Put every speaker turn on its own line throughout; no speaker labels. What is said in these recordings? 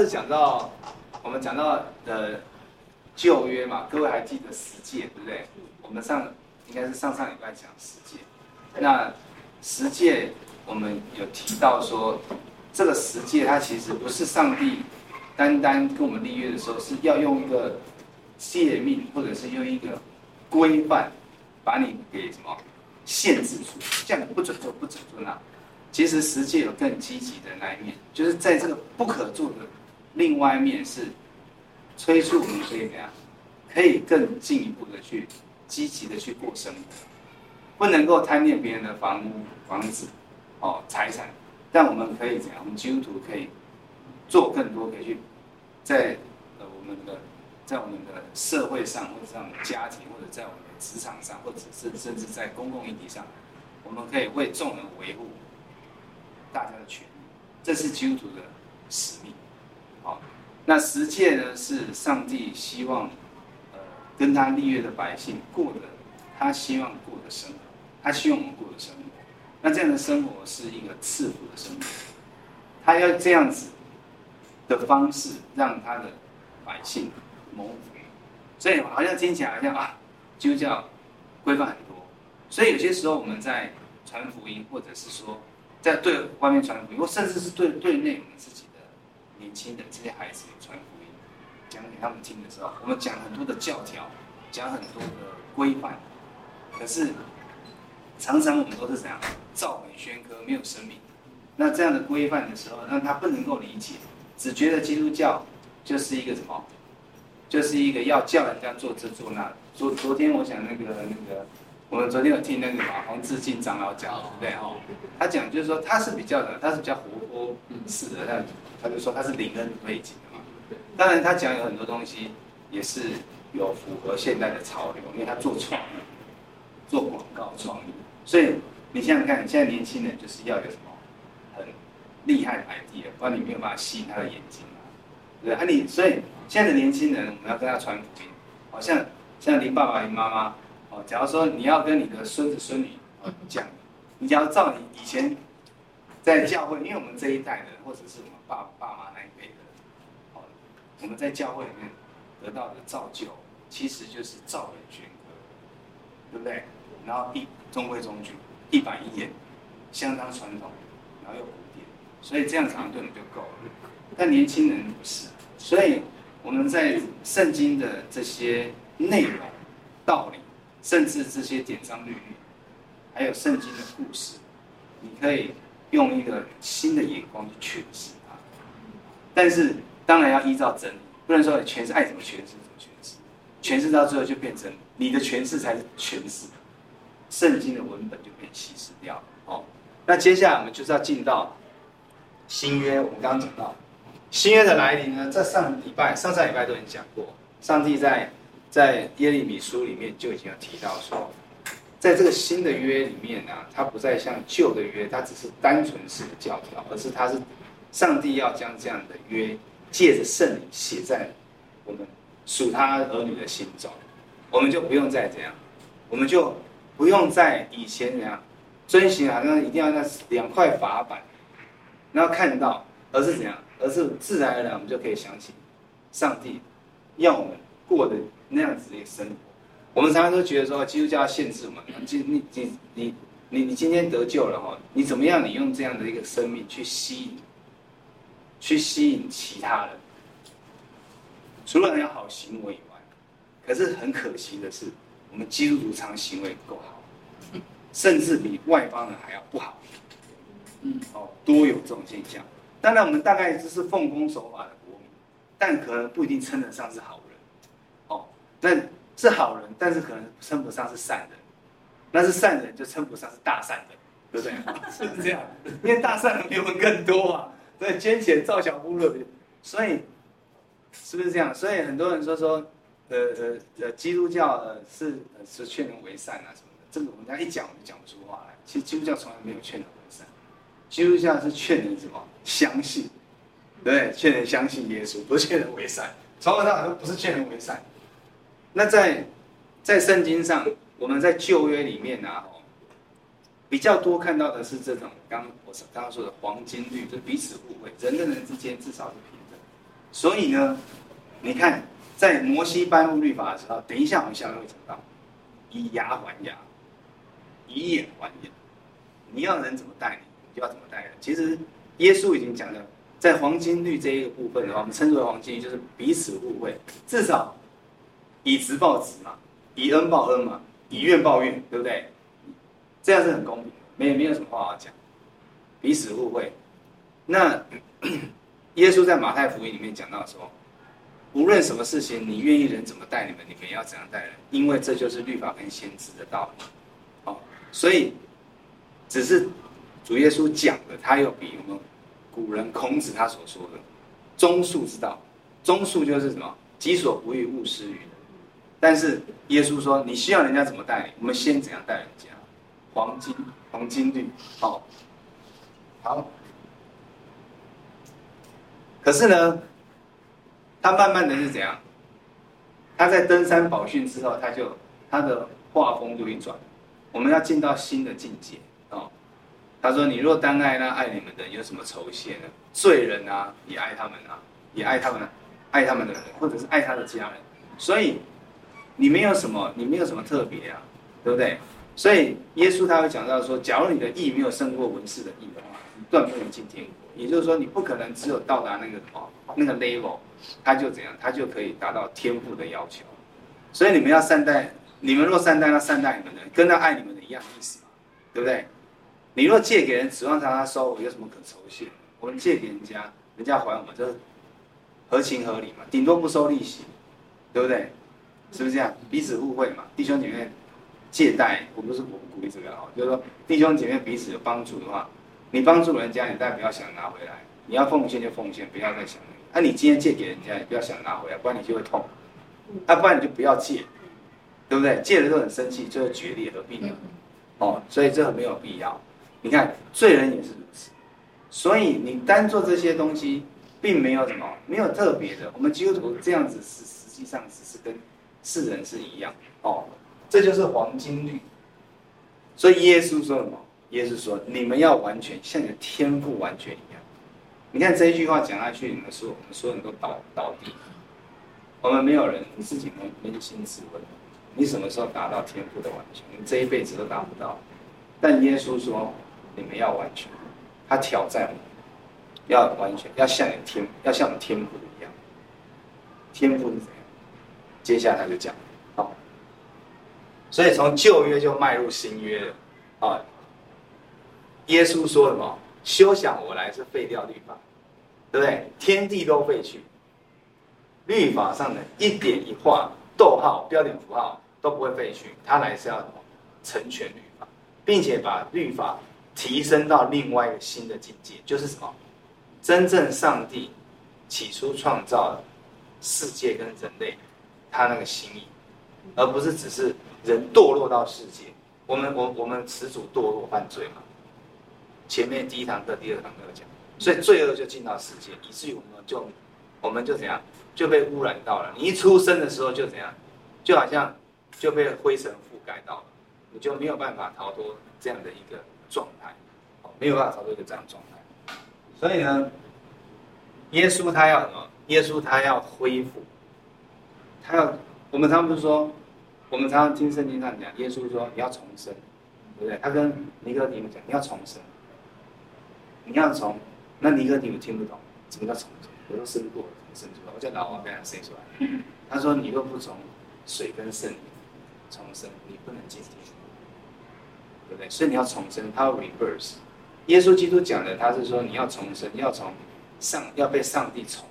次讲到，我们讲到的旧约嘛，各位还记得十诫对不对？我们上应该是上上礼拜讲十诫，那十诫我们有提到说，这个十诫它其实不是上帝单单跟我们立约的时候是要用一个诫命，或者是用一个规范，把你给什么限制住，这样不准做，不准做那。其实十诫有更积极的那一面，就是在这个不可做的另外一面是催促我们可以怎样，可以更进一步的去积极的去过生活，不能够贪恋别人的房屋、房子、哦财产，但我们可以怎样？我们基督徒可以做更多，可以去在呃我们的在我们的社会上，或者在我们家庭，或者在我们的职场上，或者是甚至在公共议题上，我们可以为众人维护。大家的权利，这是基督徒的使命。那十诫呢？是上帝希望，呃，跟他立约的百姓过的，他希望过的生活，他希望我们过的生活。那这样的生活是一个赐福的生活，他要这样子的方式让他的百姓蒙福。所以好像听起来好像啊，基督教规范很多。所以有些时候我们在传福音，或者是说。在对外面传福音，或甚至是对对内我们自己年轻的这些孩子传福音，讲给他们听的时候，我们讲很多的教条，讲很多的规范，可是常常我们都是怎样照本宣科，没有生命。那这样的规范的时候，让他不能够理解，只觉得基督教就是一个什么，就是一个要叫人家做这做那。昨昨天我想那个那个。我们昨天有听那个嘛黄志进长老讲，对不对哦？他讲就是说他是比较的，他是比较活泼式的，他他就说他是灵恩背景的嘛。当然他讲有很多东西也是有符合现代的潮流，因为他做创意，做广告创意。所以你想想看，现在年轻人就是要有什么很厉害的 idea，不然你没有办法吸引他的眼睛嘛，对啊，你所以现在的年轻人，我们要跟他传福音，好像像林爸爸、林妈妈。哦，假如说你要跟你的孙子孙女哦讲，你只要照你以前在教会，因为我们这一代的，或者是我们爸爸妈那一辈的，哦，我们在教会里面得到的造就，其实就是照本宣科，对不对？然后一中规中矩，一板一眼，相当传统，然后又古典，所以这样常常对我们就够了。但年轻人不是，所以我们在圣经的这些内容、道理。甚至这些典章律例，还有圣经的故事，你可以用一个新的眼光去诠释它。但是当然要依照真理，不能说你诠释爱怎么诠释怎么诠释，诠释到最后就变成你的诠释才是诠释，圣经的文本就被稀释掉了。哦，那接下来我们就是要进到新约。我们刚刚讲到新约的来临呢，在上礼拜、上上礼拜都已经讲过，上帝在。在耶利米书里面就已经有提到说，在这个新的约里面呢、啊，它不再像旧的约，它只是单纯式的教条，而是它是上帝要将这样的约借着圣灵写在我们属他儿女的心中，我们就不用再这样，我们就不用在以前那样遵循好像一定要那两块法板，然后看到，而是怎样，而是自然而然我们就可以想起上帝要我们过的。那样子的一个生活，我们常常都觉得说基督教要限制我们，你你你你你你今天得救了哈，你怎么样？你用这样的一个生命去吸引，去吸引其他人，除了要好行为以外，可是很可惜的是，我们基督徒常行为不够好，甚至比外邦人还要不好，嗯哦，多有这种现象。当然，我们大概只是奉公守法的国民，但可能不一定称得上是好。那是好人，但是可能称不上是善人；那是善人，就称不上是大善人，对不对？是不是这样？因为大善人比我们更多啊，所以捐钱造小屋了，所以是不是这样？所以很多人说说，呃呃呃，基督教呃是是劝人为善啊什么的，这个我们家一讲，我们就讲不出话来。其实基督教从来没有劝人为善，基督教是劝人什么？相信，对，劝人相信耶稣，不是劝人为善。从头到尾都不是劝人为善。那在在圣经上，我们在旧约里面啊，比较多看到的是这种刚我刚刚说的黄金律，就彼此互惠，人跟人之间至少是平等。所以呢，你看在摩西颁布律法的时候，等一下我们下面会讲到，以牙还牙，以眼还眼，你要人怎么待你，你就要怎么待人。其实耶稣已经讲了，在黄金律这一个部分的话，我们称之为黄金律，就是彼此互惠，至少以直报直嘛，以恩报恩嘛，以怨报怨，对不对？这样是很公平，没没有什么话好讲，彼此互惠。那 耶稣在马太福音里面讲到说，无论什么事情，你愿意人怎么待你们，你们要怎样待人，因为这就是律法跟先知的道理。哦，所以只是主耶稣讲的，他又比我们古人孔子他所说的忠恕之道，忠恕就是什么？己所不欲，勿施于人。但是耶稣说，你希望人家怎么待你，我们先怎样待人家。黄金黄金律，好，好。可是呢，他慢慢的是怎样？他在登山宝训之后，他就他的画风就一转，我们要进到新的境界哦。他说：“你若单爱那爱你们的，有什么酬谢呢？罪人啊，也爱他们啊，也爱他们，爱他们的人，或者是爱他的家人。所以你没有什么，你没有什么特别啊，对不对？”所以耶稣他会讲到说，假如你的义没有胜过文士的义的话，你断不能进天国。也就是说，你不可能只有到达那个什么那个 level，他就怎样，他就可以达到天赋的要求。所以你们要善待，你们若善待，那善待你们的，跟他爱你们的一样意思嘛，对不对？你若借给人，指望他他收，我有什么可酬谢？我们借给人家，人家还我们，这合情合理嘛，顶多不收利息，对不对？是不是这样？彼此互惠嘛，弟兄姐妹。借贷，我不是我不鼓励这个哦，就是说弟兄姐妹彼此有帮助的话，你帮助人家，你但不要想拿回来，你要奉献就奉献，不要再想那啊、你今天借给人家，你不要想拿回来，不然你就会痛。那、啊、不然你就不要借，对不对？借了都很生气，就会决裂，何必呢？哦，所以这很没有必要。你看罪人也是如此，所以你单做这些东西，并没有什么，没有特别的。我们基督徒这样子是实际上只是跟世人是一样哦。这就是黄金律，所以耶稣说什么？耶稣说：“你们要完全像你的天赋完全一样。”你看这一句话讲下去，你们说我们所有人都倒倒地。我们没有人，你自己扪扪心自问，你什么时候达到天赋的完全？你这一辈子都达不到。但耶稣说：“你们要完全。”他挑战我，要完全，要像你天，要像我天赋一样。天赋是怎？接下来他就讲。所以从旧约就迈入新约了，啊！耶稣说什么？休想我来是废掉律法，对不对？天地都废去，律法上的一点一画、逗号、标点符号都不会废去。他来是要？成全律法，并且把律法提升到另外一个新的境界，就是什么？真正上帝起初创造的世界跟人类，他那个心意，而不是只是。人堕落到世界，我们我我们始祖堕落犯罪嘛。前面第一堂课、第二堂课讲，所以罪恶就进到世界，以至于我们就我们就怎样就被污染到了。你一出生的时候就怎样，就好像就被灰尘覆盖到了，你就没有办法逃脱这样的一个状态，没有办法逃脱一个这样状态。所以呢，耶稣他要什么？耶稣他要恢复，他要我们他们不是说。我们常常听圣经上讲，耶稣说你要重生，对不对？他跟尼哥底母讲你要重生，你要从，那尼哥底母听不懂，什么叫重生？我说生过，生出来，我叫老王被他生出来。他说你若不从水跟圣灵重生，你不能进天国，对不对？所以你要重生，他要 reverse。耶稣基督讲的，他是说你要重生，要从上要被上帝重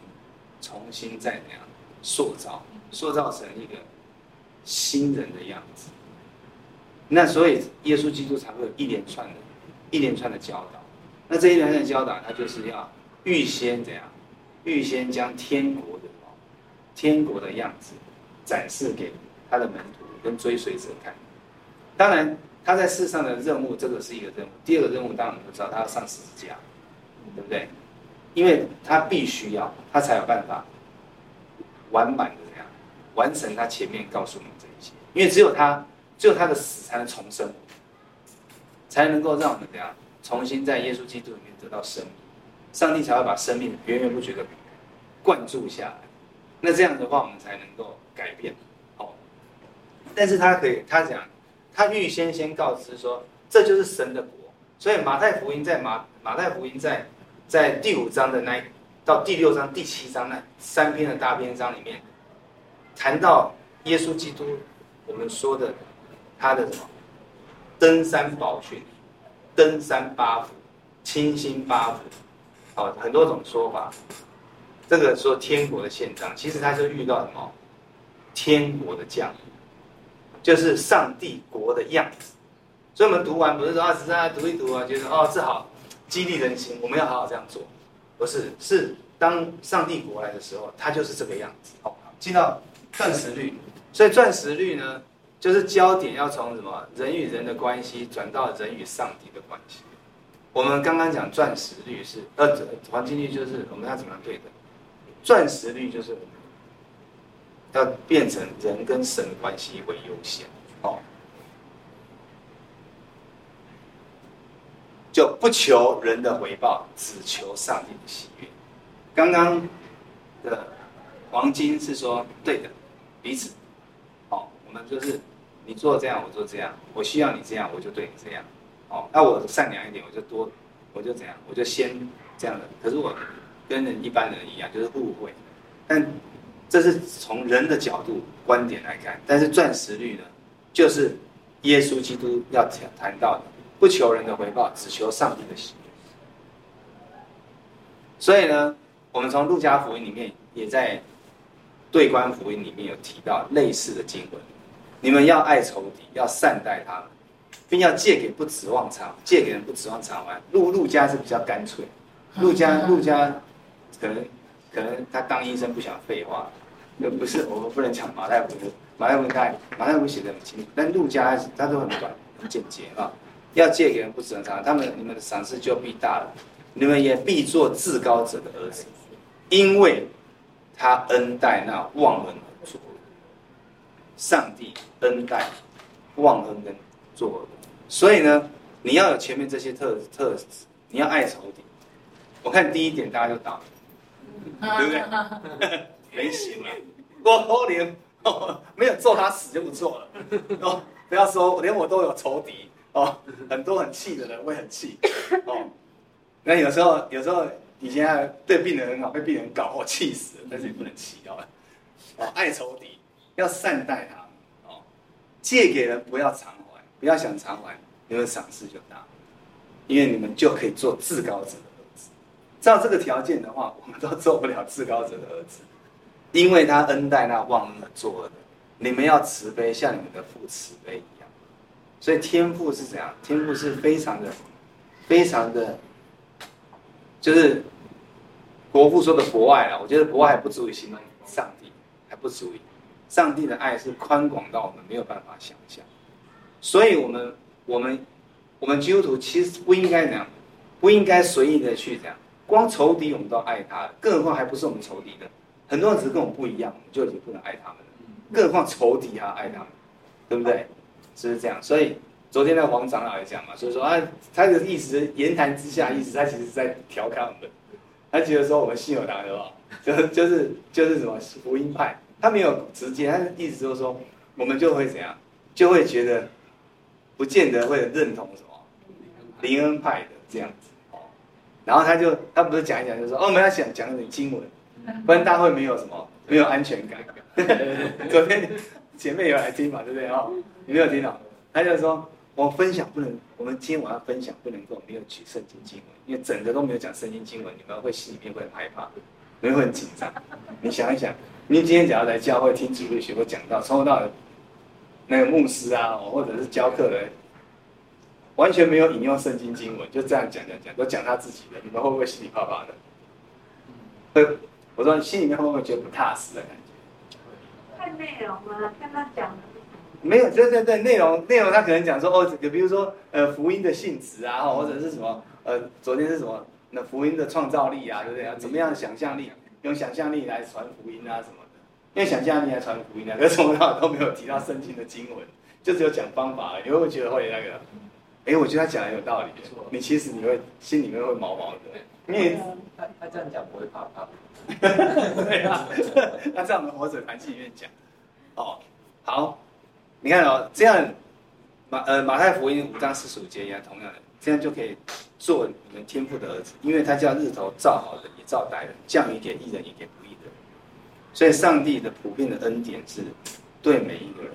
重新再那样塑造，塑造成一个。新人的样子，那所以耶稣基督才会有一连串的、一连串的教导。那这一连串的教导，他就是要预先怎样？预先将天国的天国的样子展示给他的门徒跟追随者看。当然，他在世上的任务，这个是一个任务。第二个任务，当然我们知道，他要上十字架，对不对？因为他必须要，他才有办法完满的怎样完成他前面告诉你这一些。因为只有他，只有他的死才能重生，才能够让我们怎样重新在耶稣基督里面得到生命，上帝才会把生命源源不绝的灌注下来。那这样的话，我们才能够改变。好，但是他可以，他讲，他预先先告知说，这就是神的国。所以马太福音在马马太福音在在第五章的那到第六章第七章那三篇的大篇章里面，谈到耶稣基督，我们说的他的什么登山宝训、登山八福、清心八福，哦，很多种说法。这个说天国的现象，其实他就遇到什么？天国的降临，就是上帝国的样子。所以我们读完不是说啊，只是啊读一读啊，觉得哦这好激励人心，我们要好好这样做。不是，是当上帝国来的时候，它就是这个样子。好，进到钻石律，所以钻石律呢，就是焦点要从什么人与人的关系转到人与上帝的关系。我们刚刚讲钻石律是呃黄金律，就是我们要怎么样对的。钻石律就是要变成人跟神的关系为优先，哦，就不求人的回报，只求上帝的喜悦。刚刚的黄金是说对的，彼此，哦，我们就是你做这样，我做这样，我需要你这样，我就对你这样，哦，那我善良一点，我就多，我就怎样，我就先这样的。可是我。跟人一般人一样，就是互惠，但这是从人的角度观点来看。但是钻石律呢，就是耶稣基督要谈谈到的，不求人的回报，只求上帝的喜悦。所以呢，我们从路加福音里面，也在对观福音里面有提到类似的经文：你们要爱仇敌，要善待他们，并要借给不指望偿，借给人不指望偿还。路路加是比较干脆，路加 路加。可能，可能他当医生不想废话，那不是我们不能讲马太福音，马太福音马太福音写的很清楚，但路加他都很短很简洁啊。要借给人不正常，他们你们的赏赐就必大了，你们也必做至高者的儿子，因为他恩待那忘恩的作恶。上帝恩待忘恩跟作恶，所以呢，你要有前面这些特特质，你要爱仇敌。我看第一点大家就到了。对不对？没行了，我连哦没有揍他死就不错了哦。不要说连我都有仇敌哦，很多很气的人会很气哦。那有时候有时候你现在对病人很好，被病人搞我气死了，但是你不能气哦。哦，爱仇敌要善待他哦，借给人不要偿还，不要想偿还，你们赏赐就大，因为你们就可以做至高者的儿子。照这个条件的话，我们都做不了至高者的儿子，因为他恩待那忘恩而作恶的。你们要慈悲，像你们的父慈悲。所以天赋是怎样？天赋是非常的、非常的，就是国父说的博爱了。我觉得博爱还不足以形容上帝，还不足以。上帝的爱是宽广到我们没有办法想象。所以我们、我们、我们基督徒其实不应该这样，不应该随意的去这样。光仇敌我们都爱他，更何况还不是我们仇敌的，很多人只是跟我们不一样，我们就已经不能爱他们了。更何况仇敌还要爱他们，对不对？是不是这样？所以昨天那黄长老也讲嘛，所以说啊，他的意思言谈之下，意思他其实是在调侃我们，他觉得说我们信友堂的话，就就是就是什么福音派，他没有直接，他的意思就是说，我们就会怎样，就会觉得不见得会认同什么灵恩派的这样子。然后他就他不是讲一讲，就说哦，我们要讲讲点经文，不然大会没有什么没有安全感。昨天姐妹有来听嘛，对不对哦？你没有听到？他就说我分享不能，我们今天晚上分享不能够没有举圣经经文，因为整个都没有讲圣经经文，你们会心里面会很害怕，你们会很紧张。你想一想，你今天只要来教会听主日学或讲到，从头到尾那个牧师啊，或者是教课的人。完全没有引用圣经经文，就这样讲讲讲，都讲他自己的，你们会不会心里怕怕的？会，我说你心里面会不会觉得不踏实的感觉？
看内容吗？跟他讲的。
没有，对对对，内容内容他可能讲说哦，比如说呃福音的性质啊，或者是什么呃昨天是什么那福音的创造力啊，对不对啊？怎么样的想象力，用想象力来传福音啊什么的，用想象力来传福音啊，可是从来都没有提到圣经的经文，就只有讲方法，你会觉得会那个？哎，我觉得他讲的有道理。你其实你会心里面会毛毛的，因为
他他这样讲不会怕怕。
对啊，他在我们活水团契里面讲。哦，好，你看哦，这样马呃马太福音五章四十五节一样，同样的，这样就可以做你们天父的儿子，因为他叫日头照好人也照歹人，降雨给义人也给不义人。所以上帝的普遍的恩典是对每一个人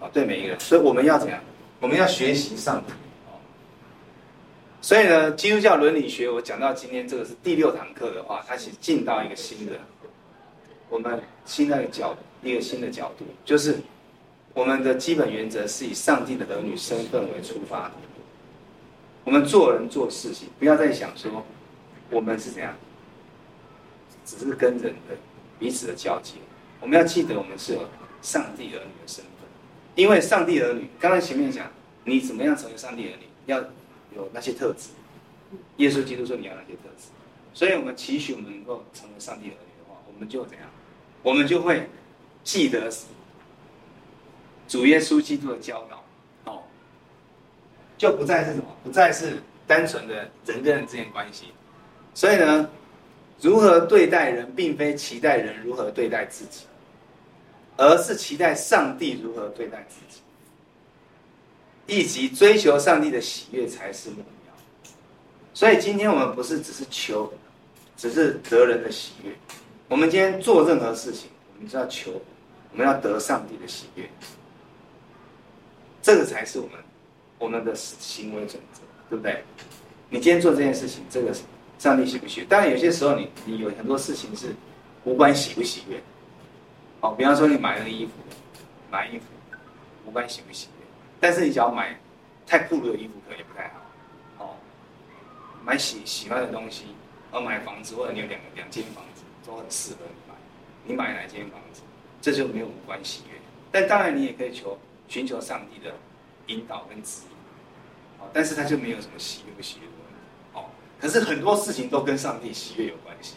啊，对每一个人。所以我们要怎样？我们要学习上帝。所以呢，基督教伦理学我讲到今天这个是第六堂课的话，它其实进到一个新的，我们新的角一个新的角度，就是我们的基本原则是以上帝的儿女身份为出发的。我们做人做事情，不要再想说我们是怎样，只是跟人的彼此的交接。我们要记得，我们是有上帝儿女的身份，因为上帝儿女，刚才前面讲，你怎么样成为上帝儿女，要。有那些特质，耶稣基督说你要那些特质，所以我们期许我们能够成为上帝儿女的话，我们就怎样？我们就会记得主耶稣基督的教导，哦，就不再是什么，不再是单纯的人跟人之间关系。所以呢，如何对待人，并非期待人如何对待自己，而是期待上帝如何对待自己。以及追求上帝的喜悦才是目标，所以今天我们不是只是求，只是得人的喜悦。我们今天做任何事情，我们就要求，我们要得上帝的喜悦，这个才是我们我们的行为准则，对不对？你今天做这件事情，这个上帝喜不喜悦？当然有些时候你你有很多事情是无关喜不喜悦，哦，比方说你买了衣服，买衣服无关喜不喜悦。但是你只要买太酷的衣服，可能也不太好。哦，买喜喜欢的东西，而买房子或者你有两两间房子，都很适合你买。你买哪间房子，这就没有无关喜悦。但当然你也可以求寻求上帝的引导跟指引。哦，但是他就没有什么喜悦不喜悦的问题。哦，可是很多事情都跟上帝喜悦有关系。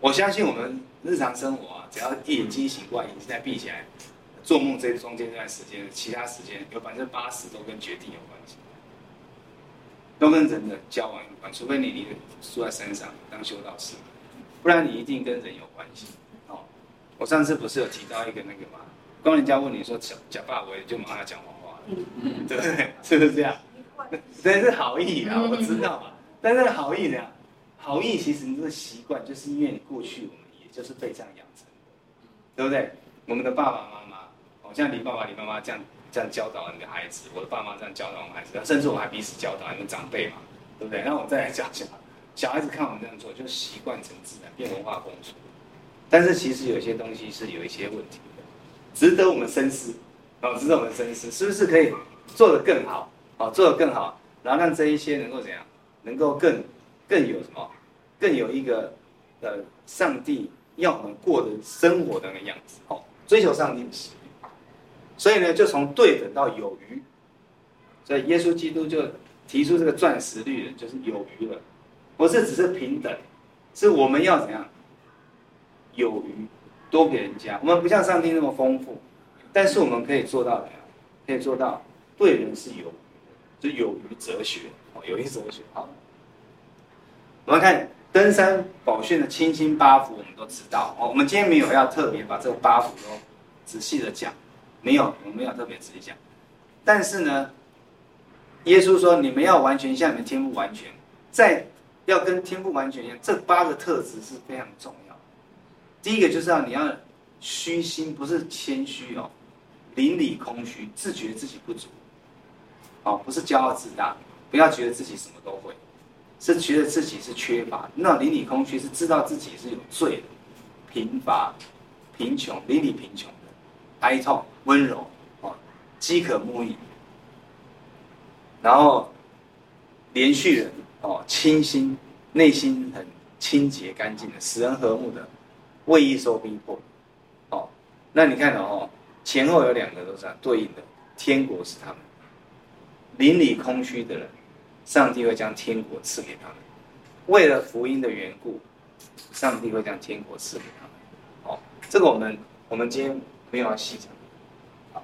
我相信我们日常生活啊，只要眼睛醒过来，眼睛再闭起来。做梦这中间这段时间，其他时间有百分之八十都跟决定有关系，都跟人的交往有关。除非你你住在山上当修道士，不然你一定跟人有关系。哦，我上次不是有提到一个那个吗？当人家问你说假假爸，我就马上讲谎话，嗯、对不对？是不是这样？这是好意啊，我知道嘛。但是好意呢？好意其实你这个习惯，就是因为你过去我们也就是被这样养成的，对不对？我们的爸爸妈妈。像你爸爸、你妈妈这样这样教导你的孩子，我的爸妈这样教导我们孩子，甚至我们还彼此教导你们长辈嘛，对不对？那我再来讲讲，小孩子看我们这样做，就习惯成自然，变文化功夫。但是其实有些东西是有一些问题的，值得我们深思。哦，值得我们深思，是不是可以做得更好？哦，做得更好，然后让这一些能够怎样？能够更更有什么？更有一个呃，上帝要我们过的生活的那个样子。哦，追求上帝。所以呢，就从对等到有余，所以耶稣基督就提出这个钻石律人，就是有余了，不是只是平等，是我们要怎样有余，多给人家。我们不像上帝那么丰富，但是我们可以做到怎样？可以做到对人是有余，就有余哲学哦，有余哲学。好，我们看登山宝训的清新八福，我们都知道哦。我们今天没有要特别把这个八福都仔细的讲。没有，我没有特别指一下。但是呢，耶稣说，你们要完全像你们天父完全，在要跟天父完全一样，这八个特质是非常重要。第一个就是要你要虚心，不是谦虚哦，邻里空虚，自觉自己不足，哦，不是骄傲自大，不要觉得自己什么都会，是觉得自己是缺乏。那邻里空虚是知道自己是有罪的，贫乏、贫穷，邻里贫穷。哀痛、温柔，哦，饥渴慕义，然后连续人，哦，清新，内心很清洁干净的，使人和睦的，为义受逼迫，哦，那你看到哦，前后有两个都是对应的，天国是他们，邻里空虚的人，上帝会将天国赐给他们，为了福音的缘故，上帝会将天国赐给他们，哦，这个我们我们今天。没有要细讲。好，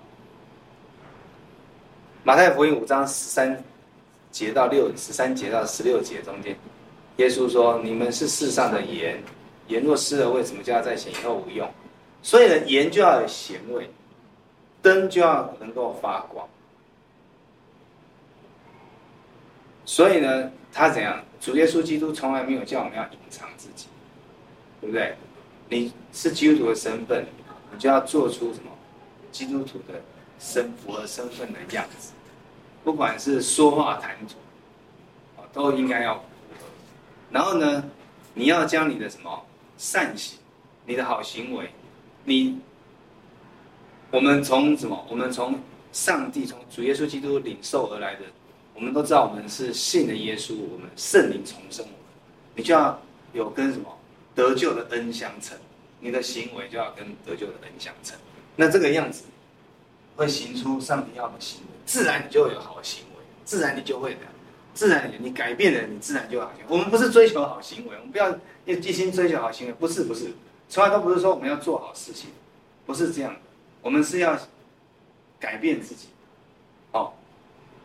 马太福音五章十三节到六十三节到十六节中间，耶稣说：“你们是世上的盐，盐若失了味，什么叫它再咸？以后无用。所以呢，盐就要有咸味，灯就要能够发光。所以呢，他怎样？主耶稣基督从来没有叫我们要隐藏自己，对不对？你是基督徒的身份，就要做出什么？基督徒的身符合身份的样子，不管是说话谈吐，都应该要。”然后呢，你要将你的什么善行，你的好行为，你，我们从什么？我们从上帝从主耶稣基督领受而来的，我们都知道我们是信的耶稣，我们圣灵重生我们，你就要有跟什么得救的恩相称，你的行为就要跟得救的人相称。那这个样子会行出上帝要的行为，自然你就会有好行为，自然你就会的。自然你，改变了，你自然就好行为。我们不是追求好行为，我们不要要一心追求好行为，不是不是，从来都不是说我们要做好事情，不是这样的。我们是要改变自己。哦，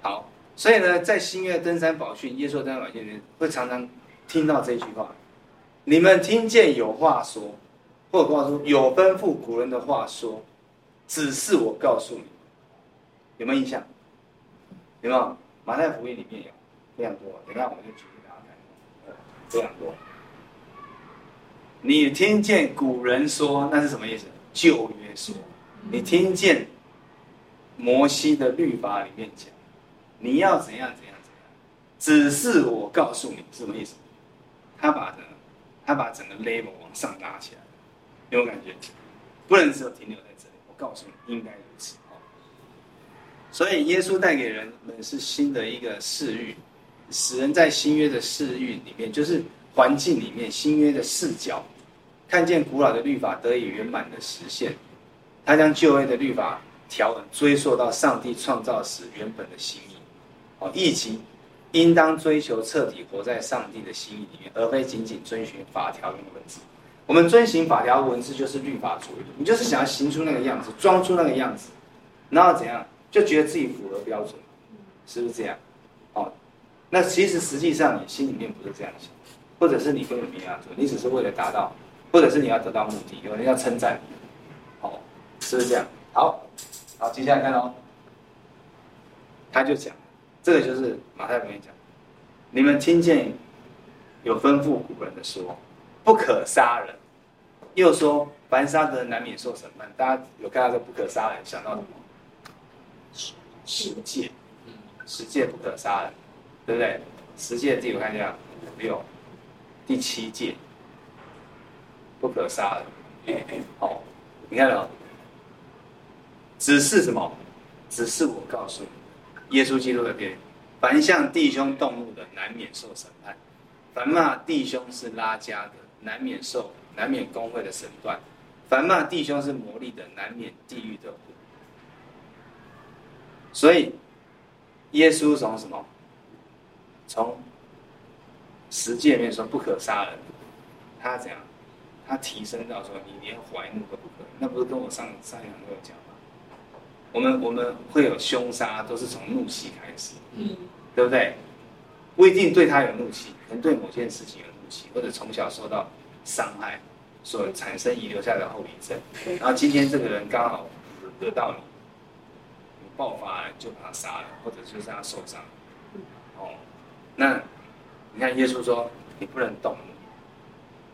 好，所以呢，在新约登山宝训，耶稣登山宝训里面会常常听到这句话：你们听见有话说，或者话说有吩咐古人的话说，只是我告诉你，有没有印象？有没有？马太福音里面有。非常多，等下我就举给大家看。非常多。你听见古人说，那是什么意思？旧约说，你听见摩西的律法里面讲，你要怎样怎样怎样，只是我告诉你，是什么意思？他把的，他把整个 level 往上拉起来，有感觉？不能只有停留在这里。我告诉你，应该如此。所以耶稣带给人们是新的一个视域。使人在新约的视域里面，就是环境里面，新约的视角，看见古老的律法得以圆满的实现。他将旧约的律法条文追溯到上帝创造时原本的心意，哦，以及应当追求彻底活在上帝的心意里面，而非仅仅遵循法条跟文字。我们遵循法条文字就是律法主义，你就是想要行出那个样子，装出那个样子，然后怎样就觉得自己符合标准，是不是这样？哦。那其实实际上你心里面不是这样想，或者是你根本没这样做，你只是为了达到，或者是你要得到目的，有人要称赞你，哦，是不是这样？好，好，接下来看哦，他就讲，这个就是马太福音讲，你们听见有吩咐古人的说，不可杀人，又说凡杀的人难免受审判。大家有看到这不可杀人，想到什么？十十诫，十戒不可杀人。对不对？十诫第我看一下，五六，第七戒，不可杀人。好、你看到，只是什么？只是我告诉你，耶稣基督的边，凡向弟兄动怒的，难免受审判；凡骂弟兄是拉加的，难免受，难免工会的审断；凡骂弟兄是魔力的，难免地狱的火。所以，耶稣从什么？从十诫里面说不可杀人，他怎样？他提升到说你连怀怒都不可以，那不是跟我上上一堂课有讲吗？我们我们会有凶杀，都是从怒气开始，嗯，对不对？不一定对他有怒气，可能对某件事情有怒气，或者从小受到伤害所产生遗留下的后遗症。然后今天这个人刚好得到你，你爆发了就把他杀了，或者就是让他受伤，哦。那，你看耶稣说你不能动怒，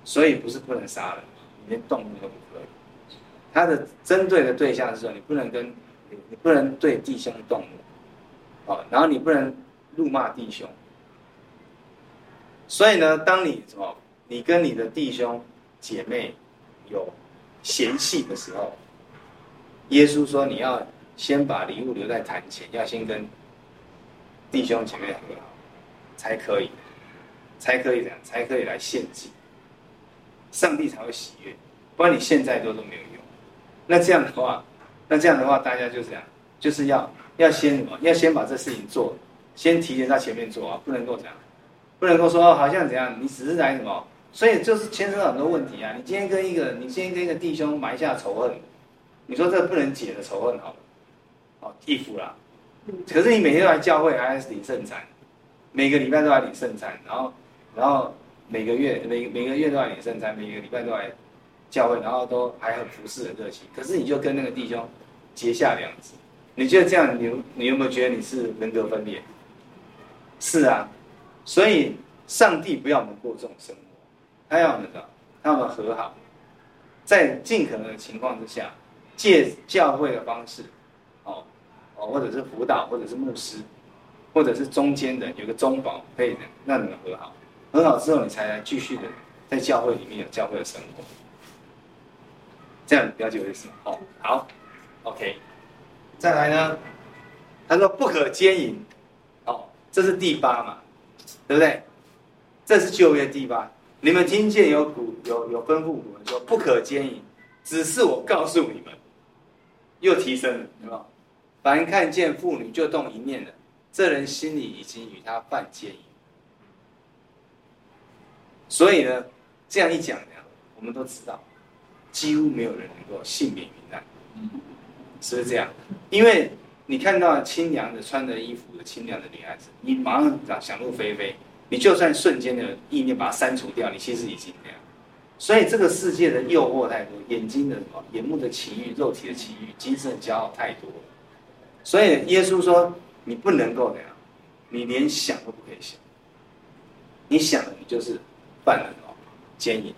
所以不是不能杀人，你连动怒都不可以。他的针对的对象是说你不能跟，你你不能对弟兄动怒，哦，然后你不能怒骂弟兄。所以呢，当你什么，你跟你的弟兄姐妹有嫌隙的时候，耶稣说你要先把礼物留在坛前，要先跟弟兄姐妹和好。才可以，才可以这样，才可以来献祭，上帝才会喜悦，不然你现在都都没有用。那这样的话，那这样的话，大家就这样，就是要要先什么？要先把这事情做，先提前在前面做啊，不能够这样，不能够说，好像怎样，你只是来什么？所以就是牵扯到很多问题啊。你今天跟一个，你今天跟一个弟兄埋下仇恨，你说这不能解的仇恨好了，好义父啦。可是你每天都来教会还是领圣餐。每个礼拜都来领圣餐，然后，然后每个月每每个月都来领圣餐，每个礼拜都来教会，然后都还很服侍很热情。可是你就跟那个弟兄结下梁子，你觉得这样，你你有没有觉得你是人格分裂？是啊，所以上帝不要我们过这种生活，他要我们的，他要我们和好，在尽可能的情况之下，借教会的方式，哦哦，或者是辅导，或者是牧师。或者是中间的有个中保可以让你们和好，和好之后你才来继续的在教会里面有教会的生活，这样了解我意思吗？哦，好，OK，再来呢，他说不可奸淫，哦，这是第八嘛，对不对？这是旧约第八，你们听见有古有有吩咐古人说不可奸淫，只是我告诉你们，又提升了，有没有？凡看见妇女就动一念的。这人心里已经与他犯奸淫，所以呢，这样一讲呢，我们都知道，几乎没有人能够幸免于难，是不是这样？因为你看到清凉的穿着衣服的清凉的女孩子，你马上想想入非非，你就算瞬间的意念把它删除掉，你其实已经这样。所以这个世界的诱惑太多，眼睛的什么，眼目的情欲，肉体的情欲，精神的骄傲太多。所以耶稣说。你不能够那样，你连想都不可以想。你想了，你就是犯了哦奸淫。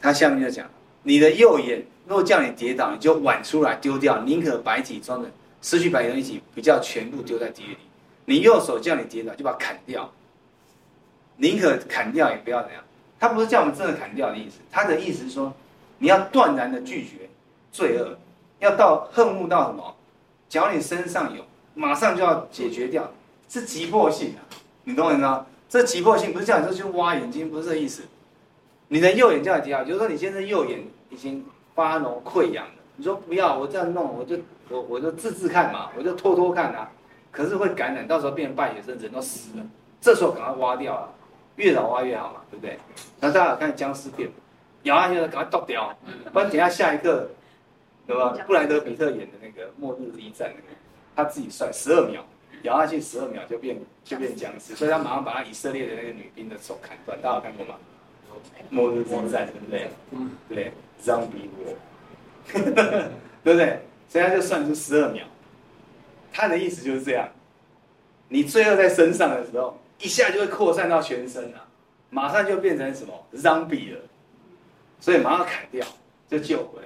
他下面就讲，你的右眼若叫你跌倒，你就剜出来丢掉，宁可白体装着失去白体一起，比较全部丢在地狱里。你右手叫你跌倒，就把它砍掉，宁可砍掉也不要怎样。他不是叫我们真的砍掉的意思，他的意思是说，你要断然的拒绝罪恶，要到恨恶到什么？只要你身上有，马上就要解决掉，是急迫性的，你懂我意思吗？这急迫性不是叫你说去挖眼睛，不是这意思。你的右眼叫你跌倒，就是说你现在右眼已经发脓溃疡了。你说不要，我这样弄，我就我我就治治看嘛，我就拖拖看啊。可是会感染，到时候变成败血症，人都死了。这时候赶快挖掉啊，越早挖越好嘛，对不对？那大家看僵尸片，咬下去了赶快剁掉，不然等下下一个。对吧？布莱德比特演的那个《末日一战》那个，他自己算十二秒，咬下去十二秒就变就变僵尸，所以他马上把他以色列的那个女兵的手砍断。大家有看过吗？末日之战对不对？嗯，对，Zombie War，对不对？所以他就算出十二秒，他的意思就是这样，你罪恶在身上的时候，一下就会扩散到全身了，马上就变成什么 Zombie 了，所以马上砍掉，就救回。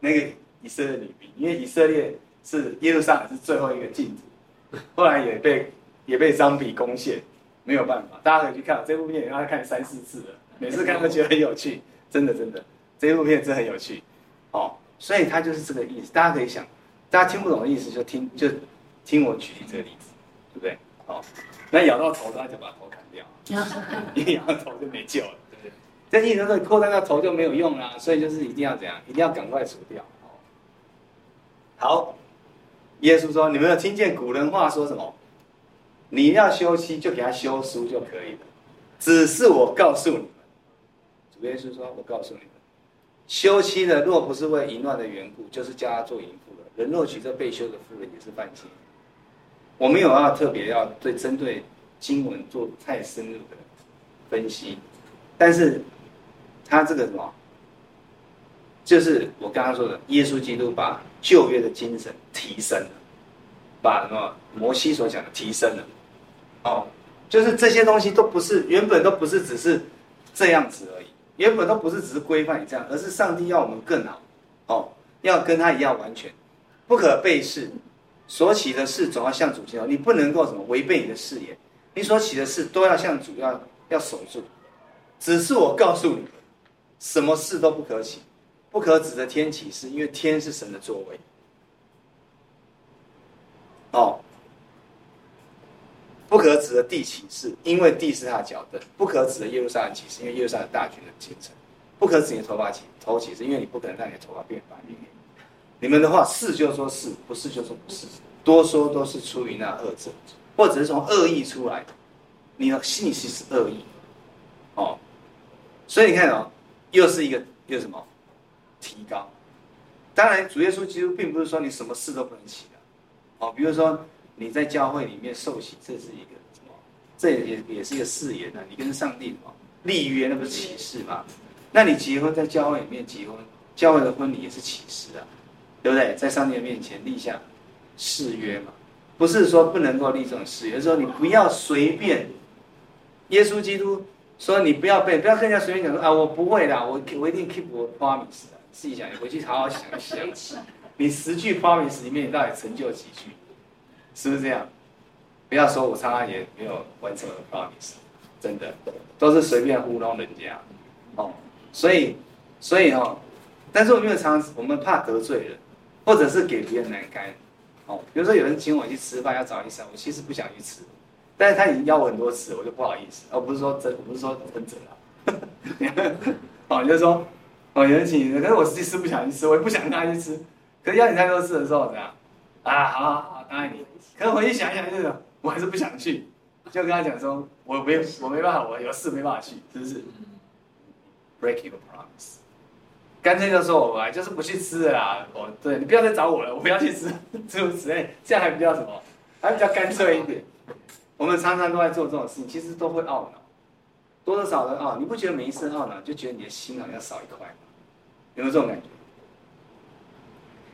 那个以色列女兵，因为以色列是耶路撒冷是最后一个净土，后来也被也被张比攻陷，没有办法。大家可以去看这部片，要看三四次了，每次看都觉得很有趣，真的真的，这部片真的很有趣。哦，所以他就是这个意思。大家可以想，大家听不懂的意思就听就听我举例这个例子，对不对？好，那咬到头，他就把头砍掉，一咬到头就没救了。这意思是扩散到头就没有用了，所以就是一定要怎样，一定要赶快除掉。好，耶稣说：“你们有听见古人话说什么？你要休息，就给他休书就可以了。只是我告诉你们，主耶稣说：我告诉你们，休妻的若不是为淫乱的缘故，就是叫他做淫妇的。人若娶这被休的妇人，也是犯奸。我没有要特别要对针对经文做太深入的分析，但是。”他这个什么，就是我刚刚说的，耶稣基督把旧约的精神提升了，把什么摩西所讲的提升了，哦，就是这些东西都不是原本都不是只是这样子而已，原本都不是只是规范你这样，而是上帝要我们更好，哦，要跟他一样完全，不可背誓，所起的事总要向主交，你不能够什么违背你的誓言，你所起的事都要向主要要守住，只是我告诉你。什么事都不可起，不可指着天起誓，因为天是神的座位。哦，不可指的地起誓，因为地是他的脚凳；不可指的耶路撒冷起誓，因为耶路撒冷大军的京城；不可指你的头发起头起誓，因为你不可能让你的头发变白。你们的话是就说是，不是就说不是，多说都是出于那恶者，或者是从恶意出来的。你的信息是恶意，哦，所以你看哦。又是一个又什么提高？当然，主耶稣基督并不是说你什么事都不能起的，哦，比如说你在教会里面受洗，这是一个什么这也也是一个誓言啊，你跟上帝嘛立约，那不是启示吗？那你结婚在教会里面结婚，教会的婚礼也是启示啊，对不对？在上帝的面前立下誓约嘛，不是说不能够立这种誓约，说你不要随便。耶稣基督说：“你不要被，不要跟人家随便讲说啊，我不会的，我我一定 keep 我 promise 的。自己想，你回去好好想一想，你十句 promise 里面，你到底成就几句？是不是这样？不要说我常常也没有完成的 promise，真的都是随便糊弄人家哦。所以，所以哦，但是我没有常常，我们怕得罪人，或者是给别人难堪哦。比如说有人请我去吃饭，要找医生，我其实不想去吃。”但是他已经邀我很多次，我就不好意思，而不是说真，不是说真真的，哦，就是说，哦，有人请你，可是我其实是不想去吃，我也不想跟他去吃，可是邀你太多次的时候怎样？啊，好好好，答应你。可是回去想一想，就是我还是不想去，就跟他讲说，我没我没办法，我有事没办法去，是不是？Break your promise，干脆就说我来就是不去吃了啦。我对你不要再找我了，我不要去吃，诸如此类，这样还比较什么？还比较干脆一点。我们常常都在做这种事情，其实都会懊恼，多多少少的懊恼。你不觉得每一次懊恼，就觉得你的心好像少一块吗？有没有这种感觉？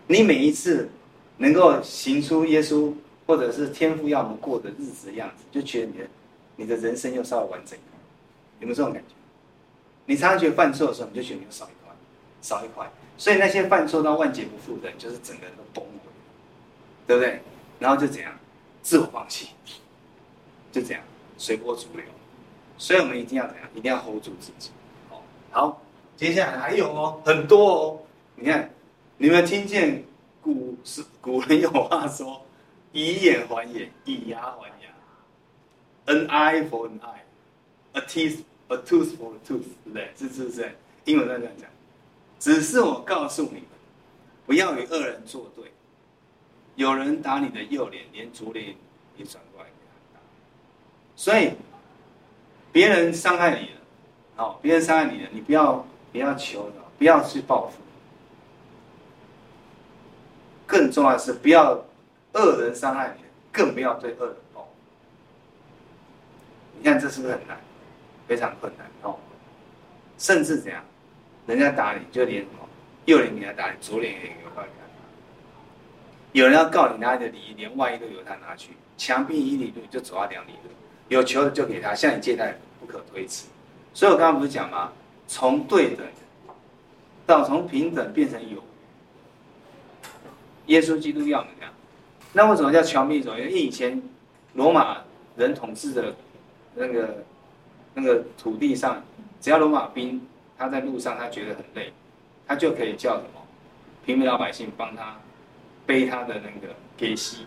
你每一次能够行出耶稣或者是天父要我们过的日子的样子，就觉得你的你的人生又稍微完整一点。有没有这种感觉？你常常觉得犯错的时候，你就觉得你又少一块，少一块。所以那些犯错到万劫不复的人，就是整个人都崩溃，对不对？然后就怎样，自我放弃。就这样，随波逐流，所以我们一定要怎样？一定要 hold 住自己。哦，好，接下来还有哦，很多哦。你看，你们听见古是古人有话说：“以眼还眼，以牙还牙。”An eye for an eye，a teeth a tooth for a tooth，对不对？是是不是？英文在这样讲。只是我告诉你们，不要与恶人作对。有人打你的右脸，连左脸也转过来给他打。所以，别人伤害你了，好，别人伤害你了，你不要不要求饶，不要去报复。更重要的是，不要恶人伤害你，更不要对恶人报复。你看这是不是很难？非常困难哦。甚至怎样，人家打你就连右脸给他打，你左脸也给他打。有人要告你拿你的礼仪，连外衣都由他拿去，墙壁一里路就走到两里路。有求的就给他，向你借贷不可推辞。所以我刚刚不是讲吗？从对等到从平等变成有。耶稣基督要你这样，那为什么叫侨民一种？因为以前罗马人统治的那个那个土地上，只要罗马兵他在路上他觉得很累，他就可以叫什么平民老百姓帮他背他的那个给息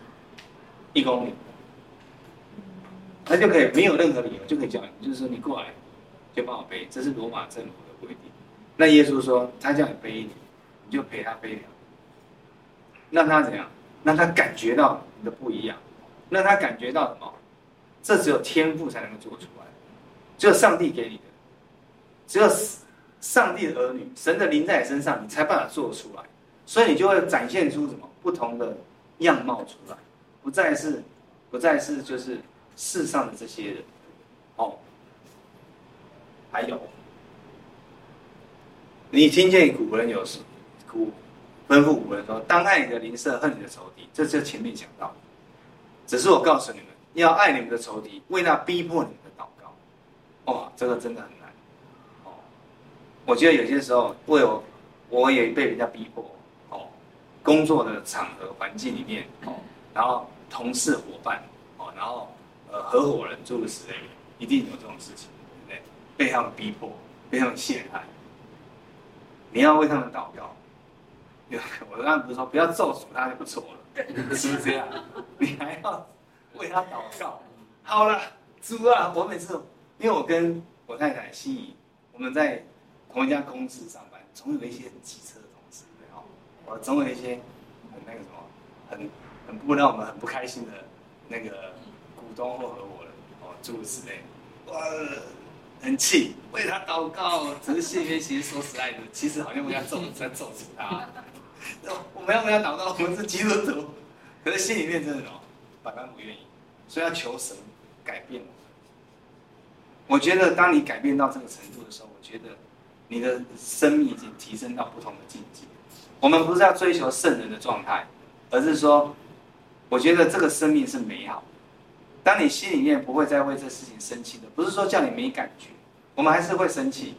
一公里。他就可以没有任何理由就可以叫你，就是说你过来就帮我背，这是罗马政府的规定。那耶稣说他叫你背一点，你就陪他背两点。让他怎样？让他感觉到你的不一样。让他感觉到什么？这只有天赋才能够做出来，只有上帝给你的，只有上帝的儿女，神的灵在你身上，你才办法做出来。所以你就会展现出什么不同的样貌出来，不再是，不再是就是。世上的这些人，哦，还有，你听见古人有时古吩咐古人说：“当爱你的邻舍，恨你的仇敌。”这就前面讲到，只是我告诉你们，要爱你们的仇敌，为那逼迫你们的祷告。哦，这个真的很难。哦，我觉得有些时候，为我，我也被人家逼迫。哦，工作的场合环境里面，哦，然后同事伙伴，哦，然后。呃，合伙人诸如此类，一定有这种事情，对不对？被他们逼迫，被他们陷害，你要为他们祷告。我刚刚不是说不要咒诅他就不错了，是不是这样？你还要为他祷告。好了，主啊，我每次因为我跟我太太心仪，我们在同一家公司上班，总有一些很机车的同事，对哦，我总有一些很那个什么，很很不让我们很不开心的那个。股东或合伙人哦，诸如此类，哇，很气，为他祷告。只是心里面其实说实在的，其实好像为他咒在咒诅他。我们要为他祷告，我们是基督徒，可是心里面真的哦，百般不愿意，所以要求神改变我，觉得当你改变到这个程度的时候，我觉得你的生命已经提升到不同的境界。我们不是要追求圣人的状态，而是说，我觉得这个生命是美好。当你心里面不会再为这事情生气的，不是说叫你没感觉，我们还是会生气，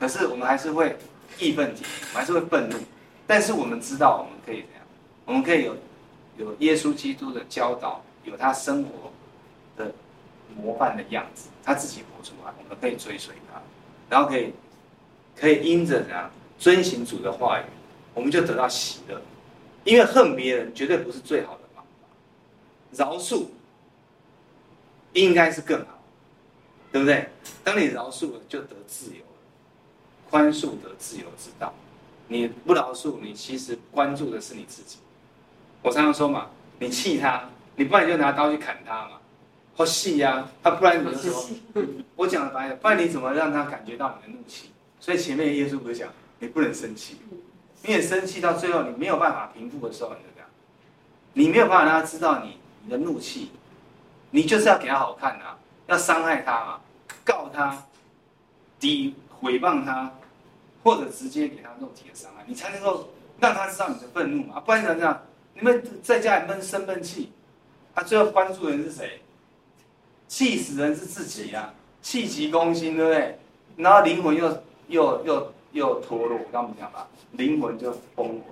可是我们还是会义愤填膺，我们还是会愤怒。但是我们知道，我们可以怎样？我们可以有有耶稣基督的教导，有他生活的模范的样子，他自己活出来，我们可以追随他，然后可以可以因着怎样遵行主的话语，我们就得到喜乐。因为恨别人绝对不是最好的方法，饶恕应该是更好，对不对？当你饶恕了，就得自由了，宽恕得自由之道。你不饶恕，你其实关注的是你自己。我常常说嘛，你气他，你不然你就拿刀去砍他嘛，或气呀，他不然你就说，我讲的白了，不然你怎么让他感觉到你的怒气？所以前面耶稣不是讲，你不能生气，你也生气到最后你没有办法平复的时候，你就这样，你没有办法让他知道你你的怒气，你就是要给他好看啊，要伤害他嘛，告他，诋毁谤他。或者直接给他肉体的伤害，你才能够让他知道你的愤怒嘛，不然怎么样？你们在家里闷生闷气，他最后关注的人是谁？气死人是自己啊，气急攻心，对不对？然后灵魂又又又又脱落，我刚不讲吧，灵魂就崩溃。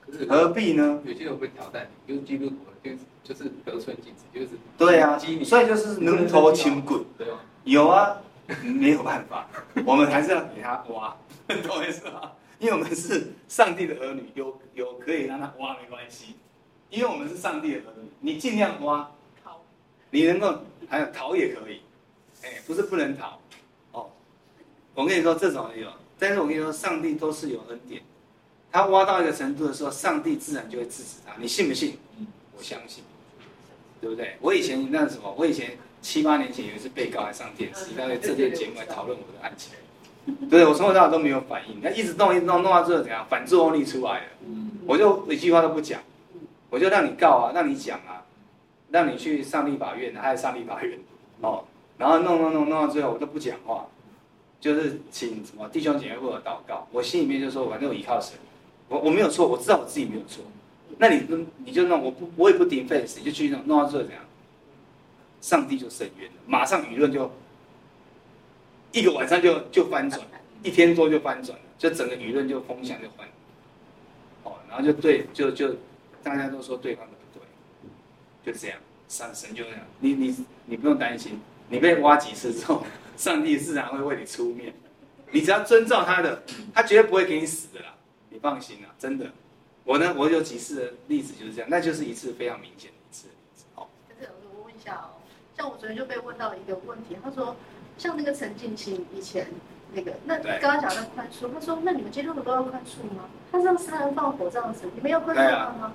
可是何必呢？
有些人会挑战你，就是基督徒，就就是得寸进尺，就是
对啊，所以就是能头轻滚，
对吧？
有啊，没有办法，我们还是要给他挖。懂我意思吗？因为我们是上帝的儿女，有有可以让他挖没关系，因为我们是上帝的儿女，你尽量挖，你能够还有逃也可以，哎，不是不能逃，哦，我跟你说这种也有，但是我跟你说，上帝都是有恩典，他挖到一个程度的时候，上帝自然就会制止他，你信不信？我相信，对不对？我以前那什么，我以前七八年前有一次被告还上电视，在这电节目来讨论我的案情。对，我从头到尾都没有反应，他一直弄，一直弄，弄到最后怎样？反作用力出来了，我就一句话都不讲，我就让你告啊，让你讲啊，让你去上立法院，还有上立法院，哦，然后弄弄弄弄到最后，我都不讲话，就是请什么弟兄姐妹为我祷告，我心里面就说，反正我依靠神，我我没有错，我知道我自己没有错，那你你就弄，我不我也不顶 face，你就继续弄，弄到最后怎样？上帝就伸冤了，马上舆论就。一个晚上就就翻转，一天多就翻转了，就整个舆论就风向就翻，哦，然后就对，就就大家都说对方的不对，就这样，上神就这样，你你你不用担心，你被挖几次之后，上帝自然会为你出面，你只要遵照他的，他绝对不会给你死的啦，你放心啦，真的，我呢，我有几次的例子就是这样，那就是一次非常明显的一次例子，好。
可是我问一下哦，像我昨天就被问到一个问题，他说。像那个陈进清以前那个，那刚刚讲到宽恕，他说：“那你们基督徒都要宽恕吗？”他让杀人放火这样子，你们要宽恕他吗？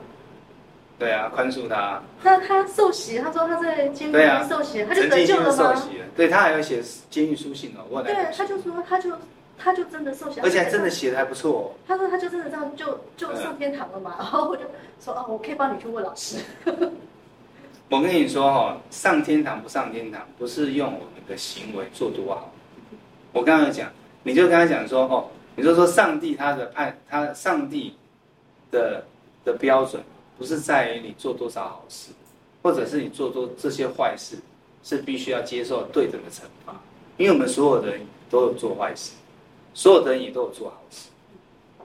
对啊，宽恕他。
那他受洗，他说他在监狱里面受洗，他就得救了吗？受洗了，
对，他还要写监狱书信哦，我来。
对，他就说，他就他就真的受洗，
而且还真的写的还不错哦。
他说他就真的这样就就上天堂了嘛，然后我就说哦，我可以帮你去问老师。
我跟你说哈，上天堂不上天堂，不是用我们的行为做多好。我刚刚讲，你就跟他讲说哦，你就说上帝他的爱，他上帝的的标准，不是在于你做多少好事，或者是你做多这些坏事，是必须要接受对等的惩罚。因为我们所有的人都有做坏事，所有的人也都有做好事。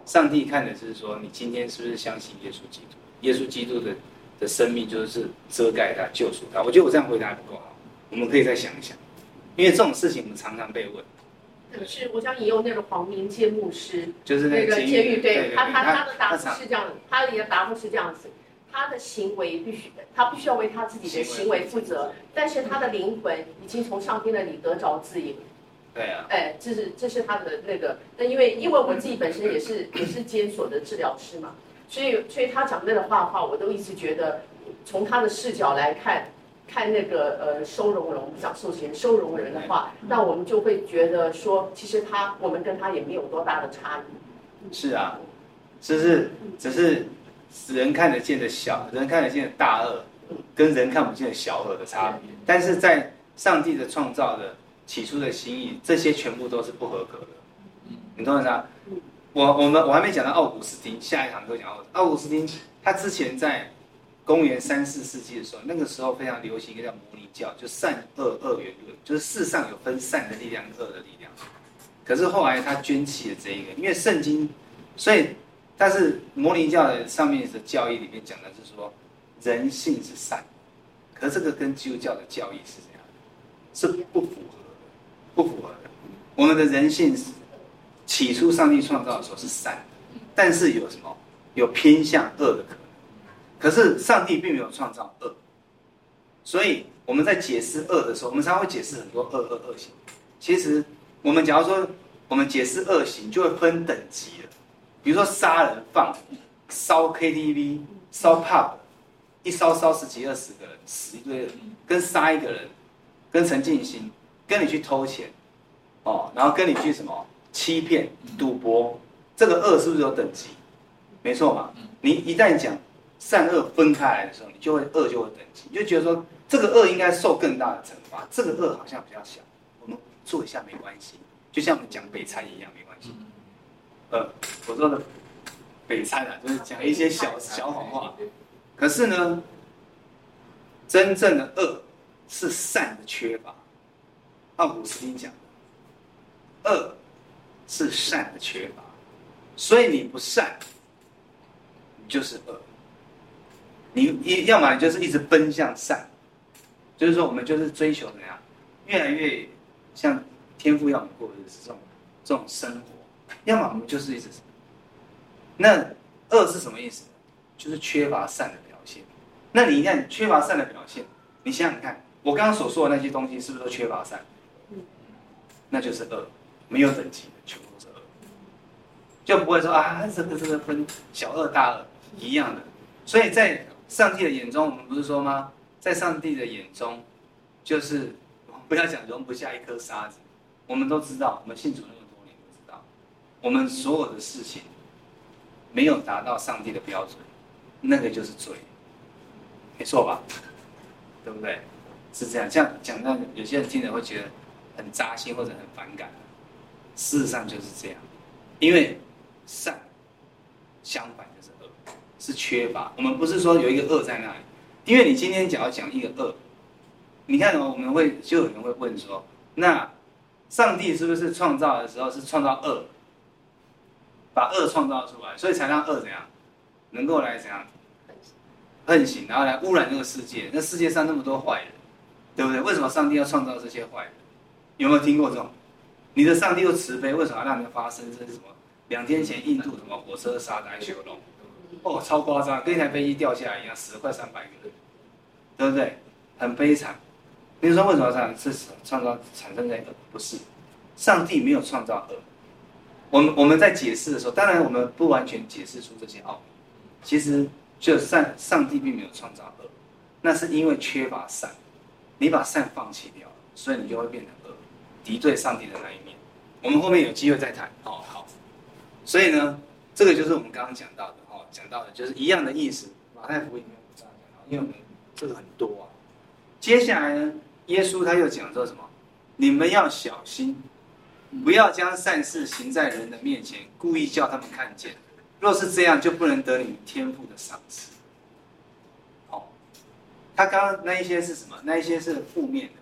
上帝看的是说，你今天是不是相信耶稣基督？耶稣基督的。的生命就是遮盖他、救赎他。我觉得我这样回答还不够好，我们可以再想一想，因为这种事情我们常常被问。
可是我想引用那个黄明介牧师，
就是那个监狱，
对他他他的答复是这样的，他的答复是这样子，他的行为必须，他必须要为他自己的行为负责，但是他的灵魂已经从上天那里得着自由。
对啊，
哎，这是这是他的那个，那因为因为我自己本身也是也是监所的治疗师嘛。所以，所以他讲那个话的话，我都一直觉得，从他的视角来看，看那个呃收容人，我们讲受刑收容人的话，那我们就会觉得说，其实他我们跟他也没有多大的差异。
是啊，只是只是人看得见的小，人看得见的大恶，跟人看不见的小恶的差别。但是在上帝的创造的起初的心意，这些全部都是不合格的。你懂我意思啊？我我们我还没讲到奥古斯丁，下一堂课讲奥奥古斯丁，他之前在公元三四世纪的时候，那个时候非常流行一个叫摩尼教，就善恶二元论，就是世上有分善的力量、恶的力量。可是后来他捐弃了这一个，因为圣经，所以但是摩尼教的上面的教义里面讲的是说人性是善，可是这个跟基督教的教义是怎样？是不符合的，不符合的。我们的人性是。起初上帝创造的时候是善，但是有什么？有偏向恶的可能。可是上帝并没有创造恶，所以我们在解释恶的时候，我们常常会解释很多恶恶恶行。其实我们假如说我们解释恶行，就会分等级了。比如说杀人放火、烧 KTV、烧 pub，一烧烧十几二十个人，死一堆人，跟杀一个人，跟陈静心，跟你去偷钱，哦，然后跟你去什么？欺骗、赌博，这个恶是不是有等级？没错嘛。你一旦讲善恶分开来的时候，你就会恶就会等级，你就觉得说这个恶应该受更大的惩罚，这个恶好像比较小，我们做一下没关系。就像我们讲北餐一样，没关系。呃，我说的北餐啊，就是讲一些小小谎话。可是呢，真正的恶是善的缺乏。奥古斯丁讲恶。是善的缺乏，所以你不善，你就是恶。你一要么你就是一直奔向善，就是说我们就是追求怎样，越来越像天父要我们过的是这种这种生活。要么我们就是一直，那恶是什么意思？就是缺乏善的表现。那你一看缺乏善的表现，你想想看，我刚刚所说的那些东西是不是都缺乏善？那就是恶，没有等级的。就不会说啊，这个这个分小恶大恶一样的，所以在上帝的眼中，我们不是说吗？在上帝的眼中，就是不要讲容不下一颗沙子。我们都知道，我们信主那么多年都知道，我们所有的事情没有达到上帝的标准，那个就是罪，没错吧？对不对？是这样，这样讲到有些人听了会觉得很扎心或者很反感，事实上就是这样，因为。善，相反就是恶，是缺乏。我们不是说有一个恶在那里，因为你今天只要讲一个恶，你看哦，我们会就有人会问说，那上帝是不是创造的时候是创造恶，把恶创造出来，所以才让恶怎样，能够来怎样，横行，然后来污染这个世界。那世界上那么多坏人，对不对？为什么上帝要创造这些坏人？有没有听过这种？你的上帝又慈悲，为什么要让人发生这是什么？两天前，印度什么火车杀来修龙，哦，超夸张，跟一台飞机掉下来一样，死了快三百个人，对不对？很悲惨。你说为什么这样？是创造产生那个？不是，上帝没有创造恶。我们我们在解释的时候，当然我们不完全解释出这些奥秘。其实就善，上帝并没有创造恶，那是因为缺乏善。你把善放弃掉了，所以你就会变成恶，敌对上帝的那一面。我们后面有机会再谈。哦，好。所以呢，这个就是我们刚刚讲到的哦，讲到的就是一样的意思。马太福音因为我们这个很多啊。接下来呢，耶稣他又讲说什么？你们要小心，不要将善事行在人的面前，故意叫他们看见。若是这样，就不能得你们天赋的赏赐。哦，他刚刚那一些是什么？那一些是负面的，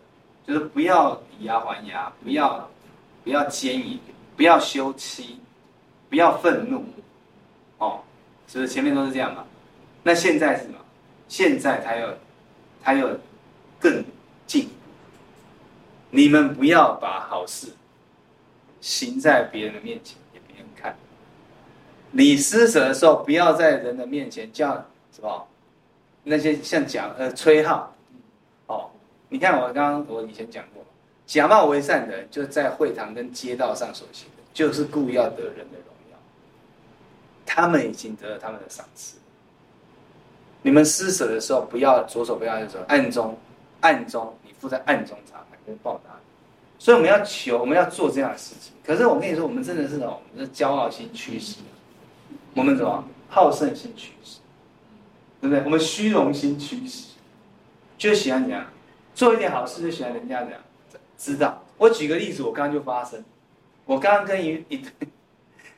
就是不要以牙还牙，不要不要奸淫，不要休妻。不要愤怒，哦，是不是前面都是这样嘛？那现在是什么？现在他又，他又更进一步。你们不要把好事行在别人的面前给别人看。你施舍的时候，不要在人的面前叫什么？那些像讲呃吹号，你看我刚刚我以前讲过，假冒为善的人就在会堂跟街道上所行的，就是故意要得人的荣耀。他们已经得了他们的赏赐。你们施舍的时候，不要左手不要右手，暗中，暗中，你附在暗中查看跟报答。所以我们要求，我们要做这样的事情。可是我跟你说，我们真的是哦，我们的骄傲心驱使，我们什么好胜心驱使，对不对？我们虚荣心驱使，就喜欢怎样做一点好事，就喜欢人家怎样知道。我举个例子，我刚刚就发生，我刚刚跟一 一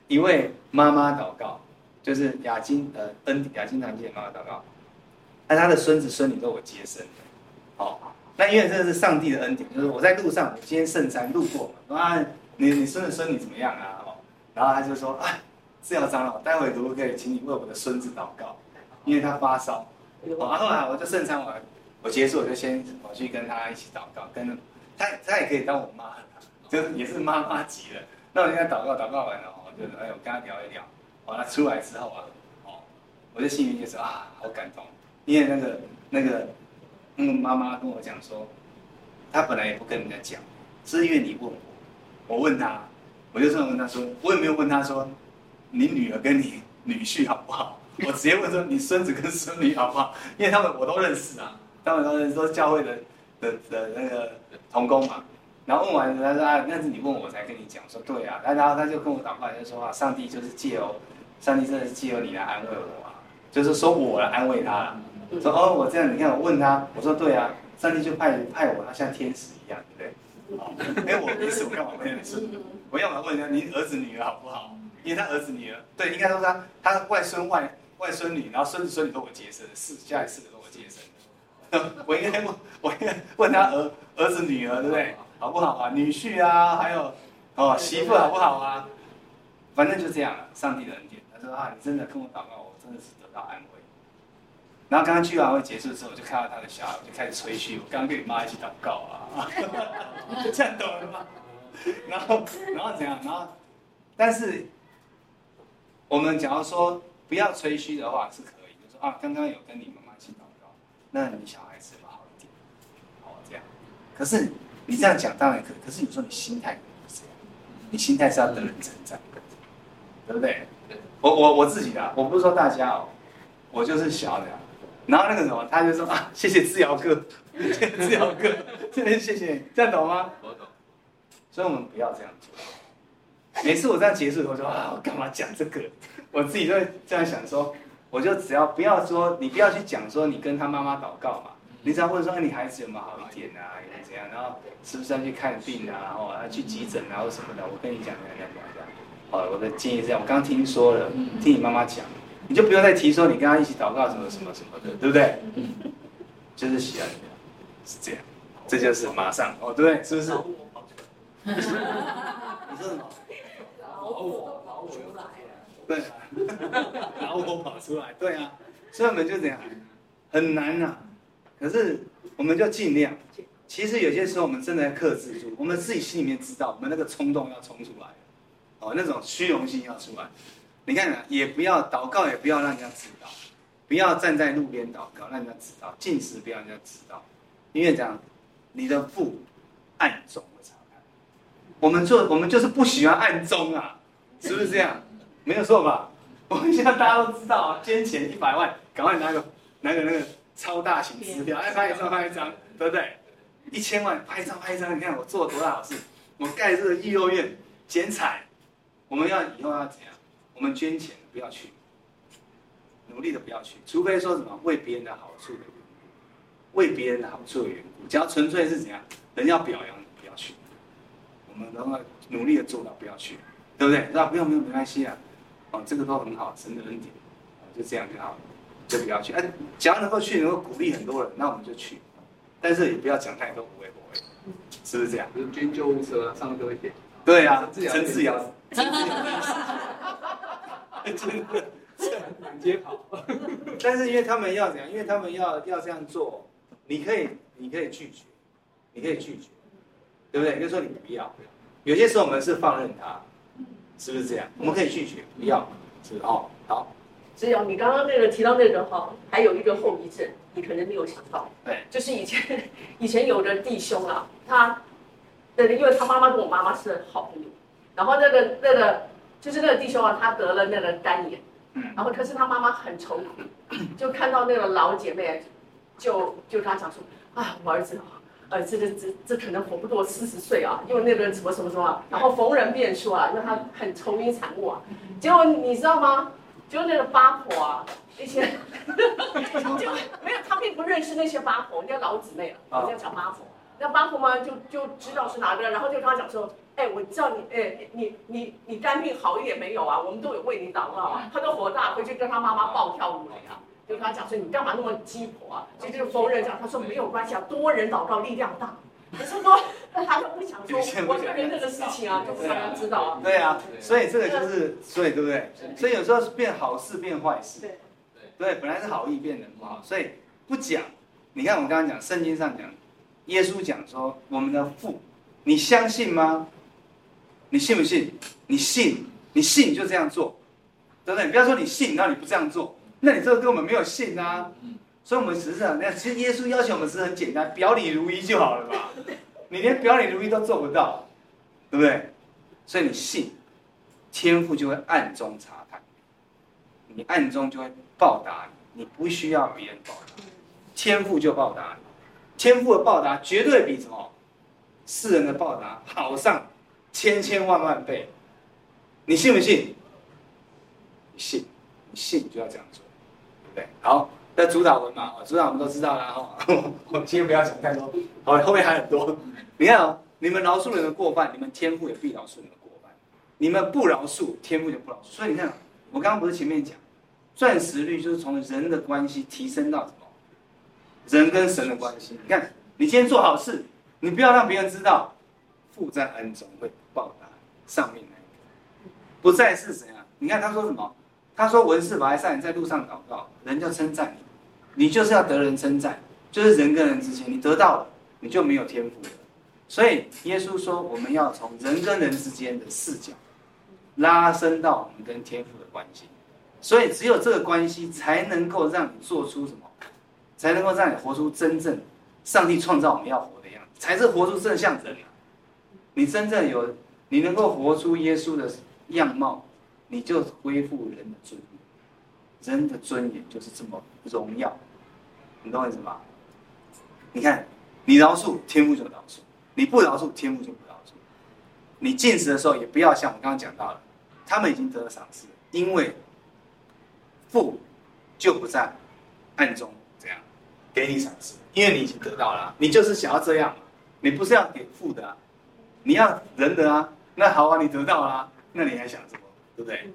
一 位妈妈祷告，就是雅金呃恩雅金堂姐妈妈祷告，那她的孙子孙女都我接生的，哦，那因为这是上帝的恩典，就是我在路上，我今天圣餐路过嘛，啊，你你孙子孙女怎么样啊？哦，然后他就说，啊，是要长老，待会可不可以请你为我的孙子祷告，因为他发烧，哦，然后来我就圣餐完，我结束我就先跑去跟他一起祷告，跟。他他也可以当我妈，就也是妈妈级的。那我跟他祷告祷告完了，哦，就哎，我跟他聊一聊。完了出来之后啊，哦，我就心里就说啊，好感动，因为那个那个那个妈妈跟我讲说，她本来也不跟人家讲，是因为你问我，我问他，我就这样问他说，我也没有问他说，你女儿跟你女婿好不好？我直接问说，你孙子跟孙女好不好？因为他们我都认识啊，他们都认识，都教会的的的那个。童工嘛，然后问完，他说啊，那是你问我才跟你讲，说对啊，然后他就跟我祷告，就说啊，上帝就是借由，上帝真的是借由你来安慰我啊，就是说我来安慰他了，说哦，我这样，你看我问他，我说对啊，上帝就派派我，他像天使一样，对不对？哦，哎，我没事，我干嘛问你事？我要么问他，你儿子女儿好不好？因为他儿子女儿，对，应该说他他外孙外外孙女，然后孙子孙女都我接生，四家里四个。我应该问，我应该问他儿儿子女儿对不对？好不好啊？女婿啊，还有哦媳妇好不好啊？反正就这样了。上帝的恩典，他说啊，你真的跟我祷告，我真的是得到安慰。然后刚刚聚完会结束之后，我就看到他的小孩，我就开始吹嘘，我刚刚跟你妈一起祷告啊，这样懂了吗？然后然后怎样？然后但是我们假如说不要吹嘘的话是可以，就说啊，刚刚有跟你们。那你小孩子好一点，哦，这样。可是你这样讲当然可以，可是有时候你心态不是这样，你心态是要得人成长，对不对？我我我自己的，我不是说大家哦，我就是小的。然后那个什么，他就说啊，谢谢志尧哥，谢谢志尧哥，真的谢谢你，这样懂吗？我懂。所以我们不要这样做。每次我这样结束，我说啊，我干嘛讲这个？我自己就会这样想说。我就只要不要说，你不要去讲说你跟他妈妈祷告嘛，你只要问说，哎，你孩子有没有好一点啊，有没有怎样，然后是不是要去看病啊，哦，要去急诊啊，或什么的，我跟你讲，讲讲讲讲，好，我的建议是这样，我刚刚听说了，听你妈妈讲，你就不用再提说你跟他一起祷告什么什么什么的，对不对？就是喜欢这样，是这样，这就是马上哦，对，是不是？你说什么？对啊，然后我跑出来，对啊，所以我们就这样，很难、啊。可是我们就尽量。其实有些时候我们真的要克制住，我们自己心里面知道，我们那个冲动要冲出来，哦，那种虚荣心要出来。你看啊，也不要祷告，也不要让人家知道，不要站在路边祷告，让人家知道，禁食不要让人家知道，因为这样，你的父暗中察看。我们做，我们就是不喜欢暗中啊，是不是这样？没有错吧？我们现在大家都知道啊，捐钱一百万，赶快拿个拿个那个超大型支票，哎，拍一张拍一张，对不对？一千万拍一张拍一张，你看我做了多大好事！我盖这个育幼院，剪彩，我们要以后要怎样？我们捐钱不要去，努力的不要去，除非说什么为别人的好处的缘故，为别人的好处的缘故，只要纯粹是怎样，人要表扬你不要去，我们都要努力的做到不要去，对不对？那不用不用没关系啊。哦，这个都很好，神的恩典，就这样就好了，就不要去。哎、啊，只要能够去，能够鼓励很多人，那我们就去。但是也不要讲太多，不会不会，是不是这样？
就是捐救护车上多一点。
对啊，陈志尧，真的，
满街跑。
但是因为他们要怎样？因为他们要要这样做，你可以你可以拒绝，你可以拒绝，对不对？就说你不要。有些时候我们是放任他。是不是这样？我们可以拒绝，不要，是哦，好。
只有，你刚刚那个提到那个哈，还有一个后遗症，你可能没有想到。
对。
就是以前以前有的弟兄啊，他，那个因为他妈妈跟我妈妈是好朋友，然后那个那个就是那个弟兄啊，他得了那个肝炎，然后可是他妈妈很愁苦，就看到那个老姐妹，就就跟他讲说啊，我儿子。呃，这这这这可能活不过四十岁啊，因为那个什么什么什么，然后逢人便说啊，因为他很愁云惨雾啊。结果你知道吗？就那个八婆啊，那些 就没有，他并不认识那些八婆，人家老姊妹了，人家叫八婆。那八婆嘛就就知道是哪个，然后就跟他讲说，哎，我知道你，哎，你你你肝病好一点没有啊？我们都有为你祷告啊。他都火大，回去跟他妈妈暴跳如雷啊，就跟他讲说，你干嘛那么鸡婆啊？所以就就否认讲，他说没有关系啊，多人祷告力量大。可是说，他就不想说我这个人这个事情啊，就不让人知道啊。
对啊，所以这个就是，所以对不对？所以有时候是变好事变坏事。对对，本来是好意变成不好，所以不讲。你看我们刚刚讲圣经上讲。耶稣讲说：“我们的父，你相信吗？你信不信？你信，你信你就这样做，对不对？不要说你信，然后你不这样做，那你这个根本没有信啊。所以，我们实际上，那其实耶稣要求我们是很简单，表里如一就好了吧？你连表里如一都做不到，对不对？所以你信，天父就会暗中察看，你暗中就会报答你，你不需要别人报答，天父就报答你。”天父的报答绝对比什么世人的报答好上千千万万倍，你信不信？你信，你信就要这样做，对？好，那主导文嘛，主导我们都知道了哈。我们今天不要讲太多，好，后面还很多。你看哦，你们饶恕人的过犯，你们天父也必饶恕你们的过犯；你们不饶恕，天父就不饶恕。所以你看，我刚刚不是前面讲，钻石律就是从人的关系提升到什么？人跟神的关系，你看，你今天做好事，你不要让别人知道，父在恩中会报答上面那个，不再是谁啊？你看他说什么？他说文士白善在路上祷告，人就称赞你，你就是要得人称赞，就是人跟人之间，你得到了，你就没有天赋了。所以耶稣说，我们要从人跟人之间的视角，拉伸到我们跟天赋的关系，所以只有这个关系才能够让你做出什么。才能够让你活出真正上帝创造我们要活的样子，才是活出正向人。你真正有，你能够活出耶稣的样貌，你就恢复人的尊严。人的尊严就是这么荣耀，你懂我意思吗？你看，你饶恕天父就饶恕，你不饶恕天父就不饶恕。你进食的时候也不要像我刚刚讲到了，他们已经得了赏赐，因为父就不在暗中这样。给你赏赐，因为你已经得到了，你就是想要这样，你不是要给父的，你要人的啊，那好啊，你得到了，那你还想什么？对不对？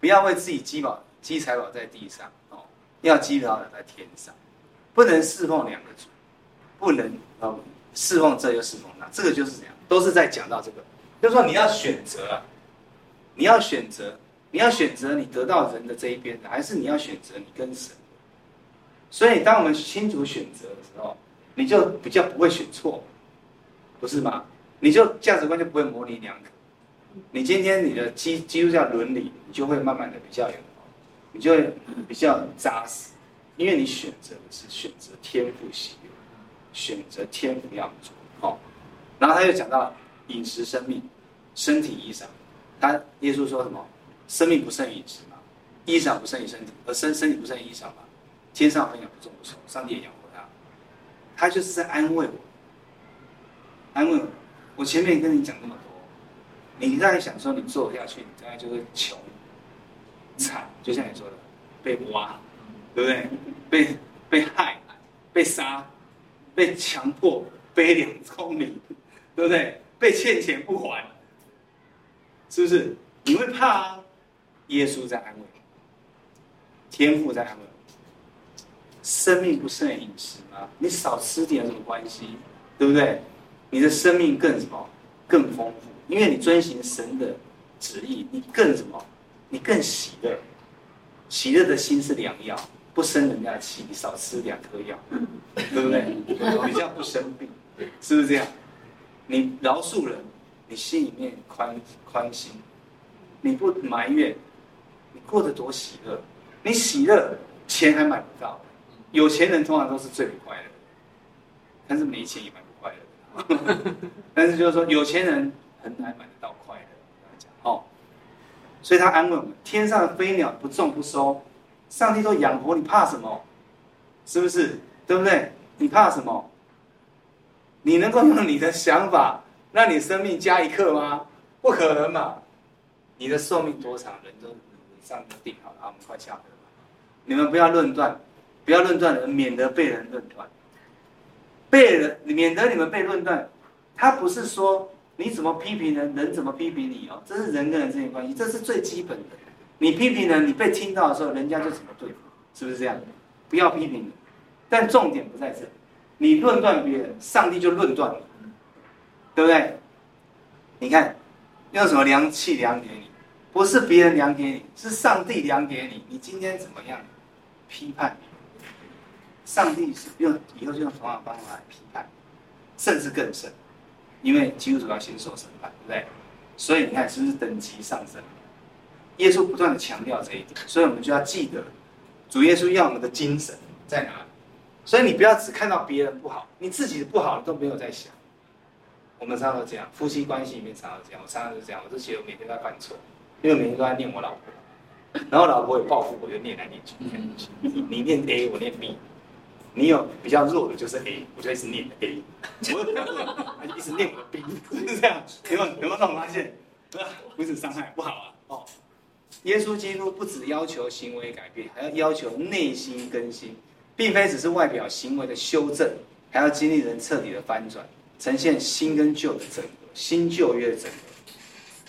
不要为自己积宝积财宝在地上哦，要积宝的在天上，不能侍奉两个主，不能哦侍奉这又侍奉那，这个就是这样，都是在讲到这个，就是说你要选择啊，你要选择，你要选择你得到人的这一边的，还是你要选择你跟神？所以，当我们清楚选择的时候，你就比较不会选错，不是吗？你就价值观就不会模棱两可。你今天你的基基督教伦理，你就会慢慢的比较有，你就会比较扎实，因为你选择的是选择天赋喜悦，选择天赋要做。好，然后他又讲到饮食生命，身体衣裳。他耶稣说什么？生命不胜于饮食嘛，衣裳不胜于身体，而身身体不胜于衣裳嘛。天上分养不重不收，上帝也养活他，他就是在安慰我，安慰我。我前面跟你讲那么，你在想说你做不下去，你大概就会穷、惨，就像你说的，被挖，对不对？被被害、被杀、被强迫背两公里，对不对？被欠钱不还，是不是？你会怕啊？耶稣在安慰，天父在安慰。生命不胜饮食吗？你少吃点有什么关系？对不对？你的生命更什么？更丰富，因为你遵行神的旨意，你更什么？你更喜乐。喜乐的心是良药，不生人家气。你少吃两颗药，对不对？比较不生病，是不是这样？你饶恕人，你心里面宽宽心，你不埋怨，你过得多喜乐。你喜乐，钱还买不到。有钱人通常都是最不快乐的，但是没钱也蛮不快乐的。但是就是说，有钱人很难买得到快乐。哦，所以他安慰我们：天上的飞鸟不种不收，上帝都养活，你怕什么？是不是？对不对？你怕什么？你能够用你的想法让你生命加一刻吗？不可能嘛！你的寿命多长，人都上帝定好了。我们快下课吧。你们不要论断。不要论断人，免得被人论断。被人免得你们被论断。他不是说你怎么批评人，人怎么批评你哦，这是人跟人之间关系，这是最基本的。你批评人，你被听到的时候，人家就怎么对付，是不是这样？不要批评人，但重点不在这，你论断别人，上帝就论断你，对不对？你看，用什么量器量给你？不是别人量给你，是上帝量给你。你今天怎么样批判？上帝是用以后就用同样的方法来批判，甚至更甚，因为基督徒要先受审判，对不对？所以你看是不是等级上升？耶稣不断的强调这一点，所以我们就要记得，主耶稣要我们的精神在哪里？所以你不要只看到别人不好，你自己的不好都没有在想。我们常常都这样，夫妻关系里面常常这样，我常常是这样，我就觉得我每天都在犯错，因为每天都在念我老婆，然后老婆也报复我，就念来念去，你念 A，我念 B，你有比较弱的就是 A，我就一直念 A，我有比较弱就一直念我的 B，是这样，有没有有没有让我发现？彼此伤害不好啊，哦。耶稣基督不只要求行为改变，还要要求内心更新，并非只是外表行为的修正，还要经历人彻底的翻转，呈现新跟旧的整合，新旧约的整合。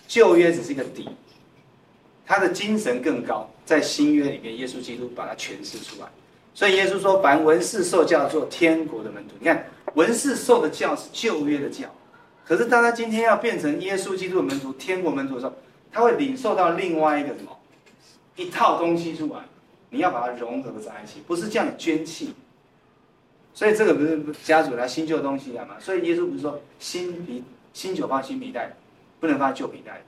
旧约只是一个底，他的精神更高，在新约里面，耶稣基督把它诠释出来。所以耶稣说：“凡文士受教做天国的门徒。”你看，文士受的教是旧约的教，可是当他今天要变成耶稣基督的门徒、天国门徒的时候，他会领受到另外一个什么一套东西出来，你要把它融合在一起，不是叫你捐弃。所以这个不是家族来新旧东西来嘛？所以耶稣不是说新皮新酒放新皮袋，不能放旧皮袋，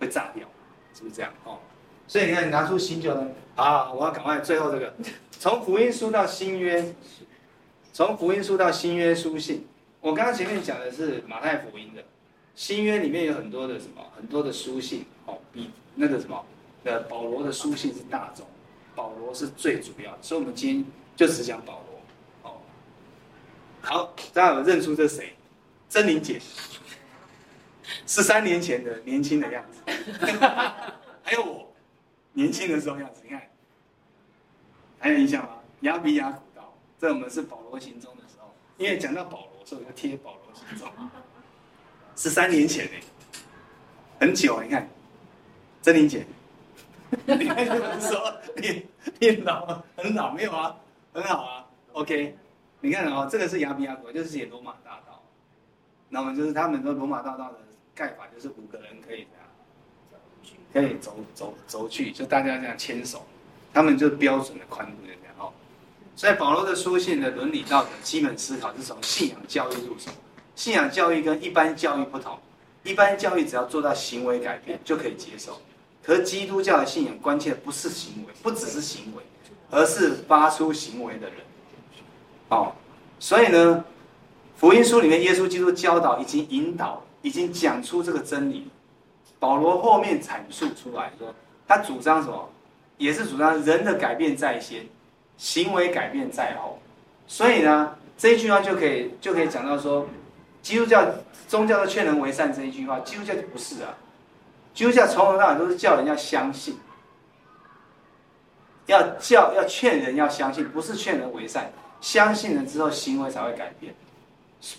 会炸掉，是不是这样？哦，所以你看，你拿出新酒的，啊，我要赶快最后这个，从福音书到新约，从福音书到新约书信，我刚刚前面讲的是马太福音的。新约里面有很多的什么，很多的书信哦，比那个什么，呃，保罗的书信是大众，保罗是最主要，所以我们今天就只讲保罗，哦，好，大家有认出这谁？珍妮姐，十三年前的年轻的样子，还有我年轻的时候样子，你看，还有印象吗？亚比亚古道，这我们是保罗行踪的时候，因为讲到保罗，所以我就贴保罗行踪。十三年前呢，很久。你看，珍妮姐，你看这么说，你你老很老没有啊？很好啊。OK，你看哦，这个是亚比亚国，就是写罗马大道。那么就是他们说罗马大道的盖法，就是五个人可以这样，可以走走走去，就大家这样牵手，他们就是标准的宽度就这样哦。所以保罗的书信的伦理道德基本思考是从信仰教育入手。信仰教育跟一般教育不同，一般教育只要做到行为改变就可以接受，可是基督教的信仰关切的不是行为，不只是行为，而是发出行为的人。哦，所以呢，福音书里面耶稣基督教导已经引导，已经讲出这个真理。保罗后面阐述出来说，他主张什么？也是主张人的改变在先，行为改变在后。所以呢，这一句话就可以就可以讲到说。基督教宗教的劝人为善这一句话，基督教就不是啊。基督教从头到尾都是叫人要相信，要叫要劝人要相信，不是劝人为善。相信了之后，行为才会改变。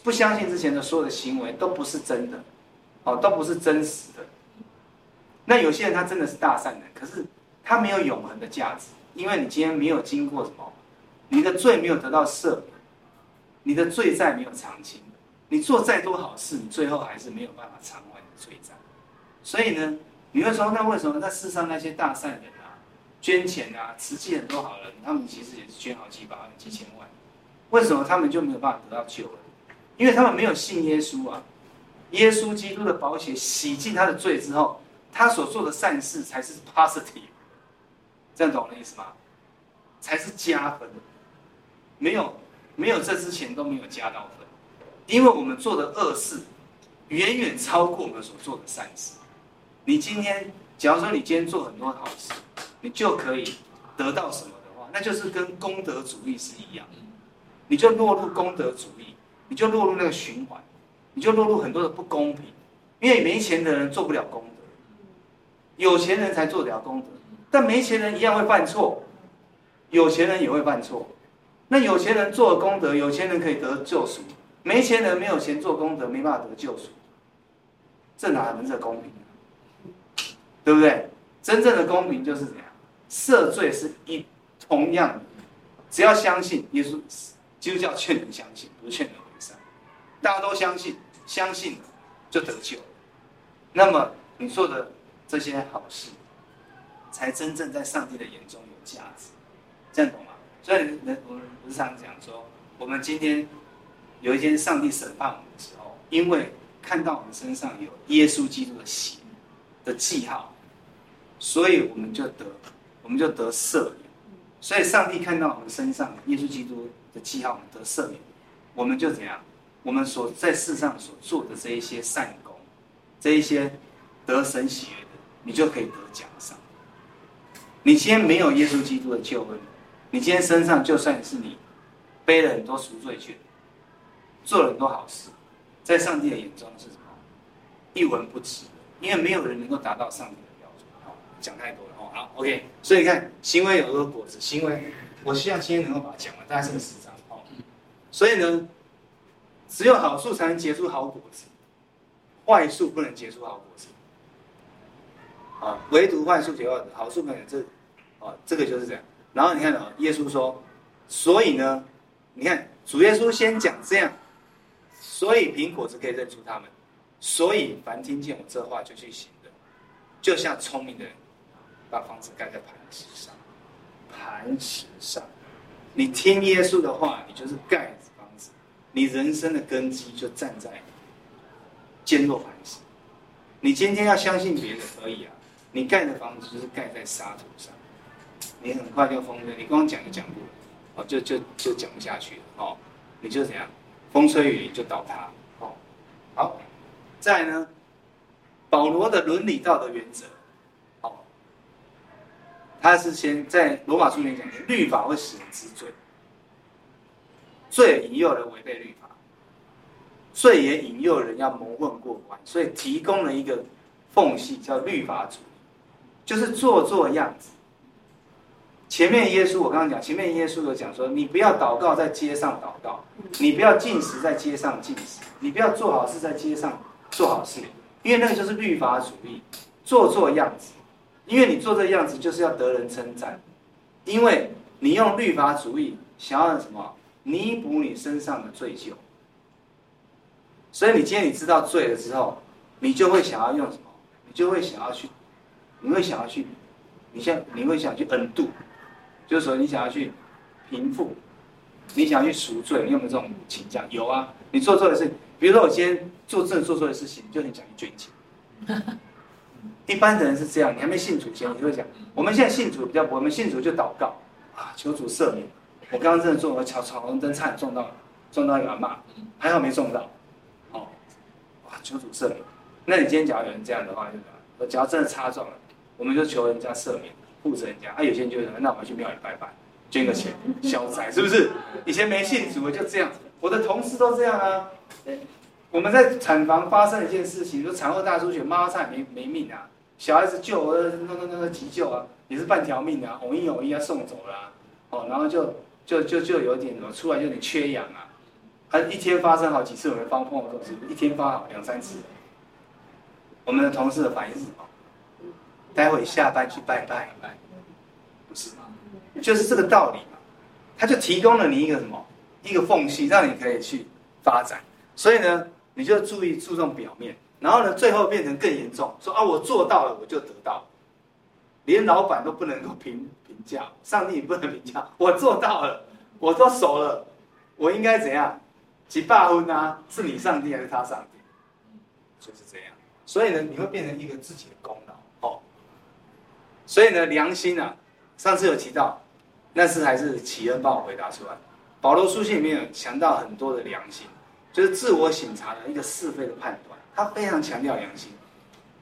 不相信之前的所有的行为都不是真的，哦，都不是真实的。那有些人他真的是大善人，可是他没有永恒的价值，因为你今天没有经过什么，你的罪没有得到赦免，你的罪债没有偿清。你做再多好事，你最后还是没有办法偿还你的罪债。所以呢，你会说，那为什么在世上那些大善人啊，捐钱啊，慈济很多好人，他们其实也是捐好几百万、几千万，为什么他们就没有办法得到救？因为他们没有信耶稣啊。耶稣基督的宝血洗净他的罪之后，他所做的善事才是 positive，这样懂我的意思吗？才是加分。没有，没有这之前都没有加到分。因为我们做的恶事，远远超过我们所做的善事。你今天，假如说你今天做很多好事，你就可以得到什么的话，那就是跟功德主义是一样。你就落入功德主义，你就落入那个循环，你就落入很多的不公平。因为没钱的人做不了功德，有钱人才做得了功德。但没钱人一样会犯错，有钱人也会犯错。那有钱人做了功德，有钱人可以得救赎；没钱人没有钱做功德，没办法得救赎。这哪能是公平？对不对？真正的公平就是怎样？赦罪是一同样，只要相信耶稣，基督教劝人相信，不是劝人为善。大家都相信，相信就得救。那么你做的这些好事，才真正在上帝的眼中有价值。这样懂吗？所以人我们不是常讲说，我们今天有一天上帝审判我们的时候，因为看到我们身上有耶稣基督的血的记号，所以我们就得我们就得赦免。所以上帝看到我们身上耶稣基督的记号，我们得赦免，我们就怎样？我们所在世上所做的这一些善功，这一些得神喜悦的，你就可以得奖赏。你今天没有耶稣基督的救恩，你今天身上就算是你背了很多赎罪券，做了很多好事，在上帝的眼中是什么？一文不值，因为没有人能够达到上帝的标准。好，讲太多了哦。好，OK。所以你看，行为有多果子，行为，我希望今天能够把它讲完，大概是十章。哦，所以呢，只有好树才能结出好果子，坏树不能结出好果子。啊，唯独坏树结好好树不能这。啊，这个就是这样。然后你看啊，耶稣说，所以呢，你看主耶稣先讲这样，所以苹果子可以认出他们。所以凡听见我这话就去行的，就像聪明的人把房子盖在磐石上。磐石上，你听耶稣的话，你就是盖房子，你人生的根基就站在坚若磐石。你今天要相信别人可以啊，你盖的房子就是盖在沙土上。你很快就疯了，你光讲就讲不，哦，就就就讲不下去了，哦，你就怎样，风吹雨淋就倒塌，哦，好，再呢，保罗的伦理道德原则，哦，他是先在罗马书里面讲，律法会使人知罪，罪引诱人违背律法，罪也引诱人要蒙混过关，所以提供了一个缝隙，叫律法主义，就是做做样子。前面耶稣，我刚刚讲，前面耶稣有讲说，你不要祷告在街上祷告，你不要进食在街上进食，你不要做好事在街上做好事，因为那个就是律法主义，做做样子，因为你做这个样子就是要得人称赞，因为你用律法主义想要什么？弥补你身上的罪疚，所以你今天你知道罪了之后，你就会想要用什么？你就会想要去，你会想要去，你像你会想去 undo。就是说，你想要去平复，你想要去赎罪，你有没有这种倾向？有啊，你做错的事，比如说我今天做这做错的事情，就很想去捐钱。一般的人是这样，你还没信主前，你就会讲，我们现在信主比较，我们信主就祷告啊，求主赦免。我刚刚真的做，我闯闯红灯差点撞到撞到一个阿嬷，还好没撞到。哦，哇，求主赦免。那你今天假如有人这样的话，就我只要真的擦撞了，我们就求人家赦免。护着人家，啊，有些人就会说，那我们去庙里拜拜，捐个钱消灾，是不是？以前没信主就这样，我的同事都这样啊。我们在产房发生一件事情，说产后大出血，妈妈差点没没命啊，小孩子救，那那那个急救啊，也是半条命啊，偶一偶一要送走了，哦，然后就就就就有点什么，出来就有点缺氧啊，他一天发生好几次，我们帮碰到都是一天发好两三次。我们的同事的反应是什么？待会下班去拜拜，不是吗？就是这个道理嘛。他就提供了你一个什么，一个缝隙，让你可以去发展。所以呢，你就注意注重表面，然后呢，最后变成更严重，说啊，我做到了，我就得到，连老板都不能够评评价，上帝也不能评价，我做到了，我都熟了，我应该怎样？几百分啊？是你上帝还是他上帝？就是这样。所以呢，你会变成一个自己的功劳。所以呢，良心啊，上次有提到，那次还是启恩帮我回答出来。保罗书信里面有强调很多的良心，就是自我省察的一个是非的判断，他非常强调良心。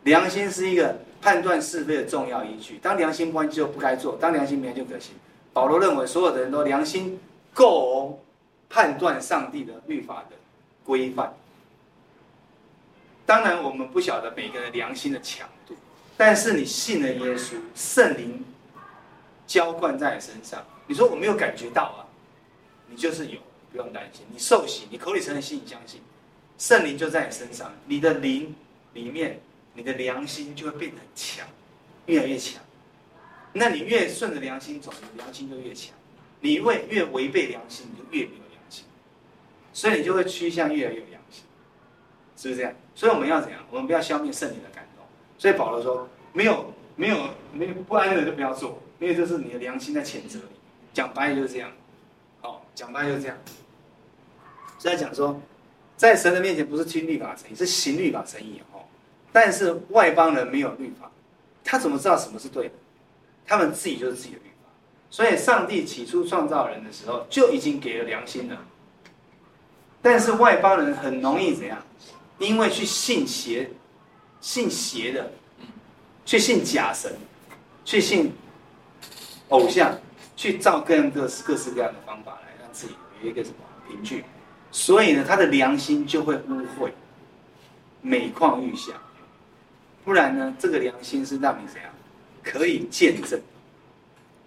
良心是一个判断是非的重要依据。当良心不安就不该做，当良心没就可行。保罗认为所有的人都良心够判断上帝的律法的规范。当然，我们不晓得每个人良心的强度。但是你信了耶稣，圣灵浇灌在你身上，你说我没有感觉到啊？你就是有，不用担心。你受洗，你口里承认，心里相信，圣灵就在你身上，你的灵里面，你的良心就会变得很强，越来越强。那你越顺着良心走，你良心就越强；你越越违背良心，你就越没有良心。所以你就会趋向越来越有良心，是不是这样？所以我们要怎样？我们不要消灭圣灵的感觉。所以保罗说：没有没有没有不安的就不要做，因为这是你的良心在谴责你。讲白就是这样，好，讲白就是这样。所以讲说，在神的面前不是听律法成义，是行律法成义哦。但是外邦人没有律法，他怎么知道什么是对的？他们自己就是自己的律法。所以上帝起初创造人的时候就已经给了良心了。但是外邦人很容易怎样？因为去信邪，信邪的，去信假神，去信偶像。去造各样各各式各样的方法来让自己有一个什么凭据，所以呢，他的良心就会污秽，每况愈下。不然呢，这个良心是让你怎样可以见证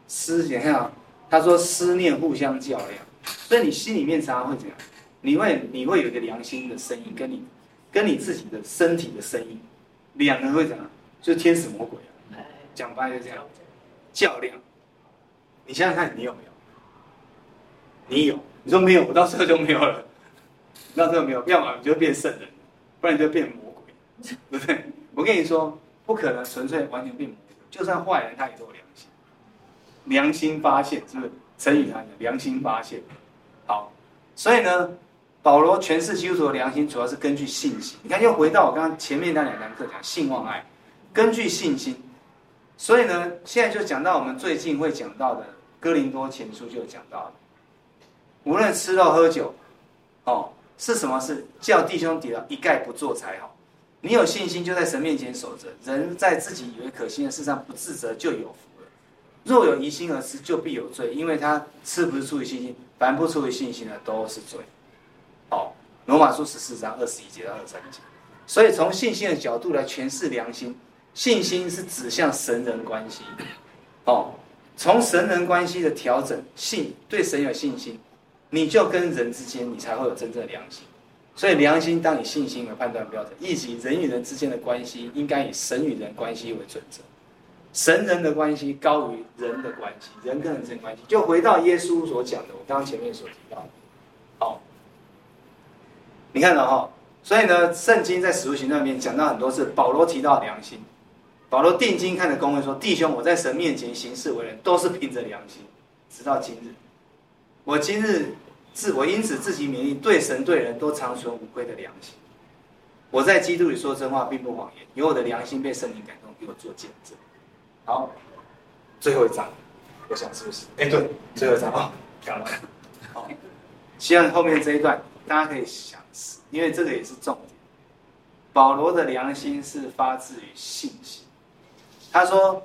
思想？看他说思念互相较量，所以你心里面常常会怎样？你会你会有一个良心的声音，跟你跟你自己的身体的声音，两个人会怎样？就是天使魔鬼啊，讲白就这样较量。你想想看，你有没有？你有？你说没有，我到时候就没有了。你到时候没有，要么你就变圣人，不然你就变魔鬼，对不对？我跟你说，不可能纯粹完全变魔鬼。就算坏人，他也都有良心。良心发现，是不是？成语它讲良心发现。好，所以呢，保罗诠释基督徒的良心，主要是根据信心。你看，又回到我刚刚前面那两堂课讲信望爱，根据信心。所以呢，现在就讲到我们最近会讲到的。哥林多前书就讲到了，无论吃肉喝酒，哦，是什么事？叫弟兄跌倒，一概不做才好。你有信心，就在神面前守着。人在自己以为可行的事上不自责，就有福了。若有疑心而吃，就必有罪，因为他吃不是出于信心，凡不出于信心的都是罪。哦，罗马书十四章二十一节到二十三节。所以从信心的角度来诠释良心，信心是指向神人关系。哦。从神人关系的调整，信对神有信心，你就跟人之间，你才会有真正的良心。所以良心当以信心为判断标准，以及人与人之间的关系，应该以神与人关系为准则。神人的关系高于人的关系，人跟人之间关系。就回到耶稣所讲的，我刚刚前面所提到的，好，你看了哈，所以呢，圣经在使徒行传里面讲到很多次，保罗提到良心。保罗定睛看着公会说：“弟兄，我在神面前行事为人，都是凭着良心。直到今日，我今日自我因此自己勉励，对神对人都长存无愧的良心。我在基督里说真话，并不谎言，有我的良心被圣灵感动，给我做见证。”好，最后一章，我想是不是？哎，对，最后一章啊，讲完。好，希望后面这一段大家可以想，因为这个也是重点。保罗的良心是发自于信心。他说：“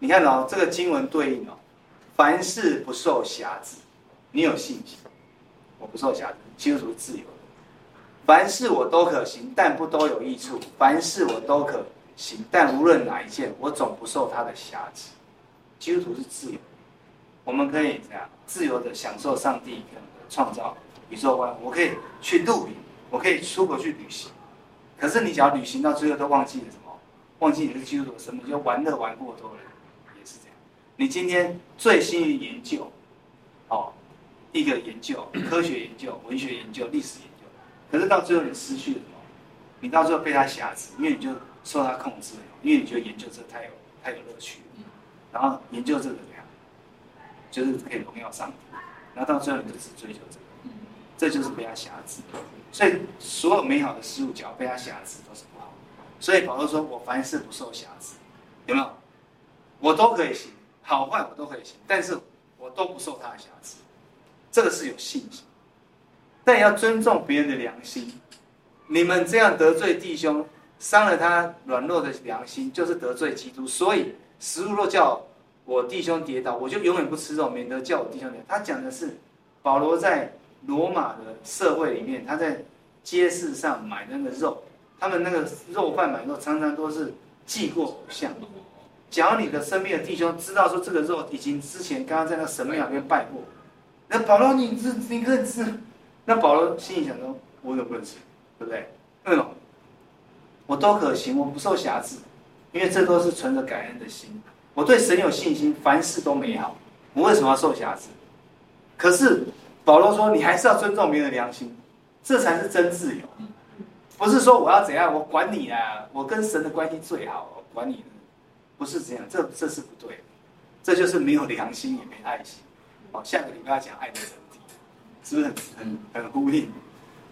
你看哦，这个经文对应哦，凡事不受辖制，你有信心，我不受辖制，基督徒自由。凡事我都可行，但不都有益处；凡事我都可行，但无论哪一件，我总不受他的辖制。基督徒是自由，我们可以这样自由的享受上帝创造宇宙观。我可以去露营，我可以出国去旅行。可是你只要旅行到最后都忘记了什么？”忘记你是基督徒的身份，就玩乐玩过头了，也是这样。你今天最新的研究，哦，一个研究，科学研究、文学研究、历史研究，可是到最后你失去了什么？你到最后被他挟持，因为你就受他控制了，因为你觉得研究这太有太有乐趣，然后研究这个怎么样？就是可以荣耀上帝，然后到最后你就只追求这个，这就是被他挟持。所以所有美好的事物，只要被他瑕疵，都是不好。所以保罗说：“我凡事不受瑕疵，有没有？我都可以行，好坏我都可以行，但是我都不受他的瑕疵。这个是有信心，但要尊重别人的良心。你们这样得罪弟兄，伤了他软弱的良心，就是得罪基督。所以食物若叫我弟兄跌倒，我就永远不吃肉，免得叫我弟兄跌。他讲的是保罗在罗马的社会里面，他在街市上买那个肉。”他们那个肉贩买肉，常常都是祭过偶像。假如你的身边的弟兄知道说这个肉已经之前刚刚在那神庙里面拜过，那保罗，你这你认识？那保罗心里想说，我怎么不认识？对不对？为什么？我都可行，我不受辖制，因为这都是存着感恩的心。我对神有信心，凡事都美好。我为什么要受辖制？可是保罗说，你还是要尊重别人的良心，这才是真自由。不是说我要怎样，我管你啊，我跟神的关系最好，我管你，不是这样，这这是不对，这就是没有良心也没爱心。好，下个礼拜要讲爱的真谛，是不是很很很呼应？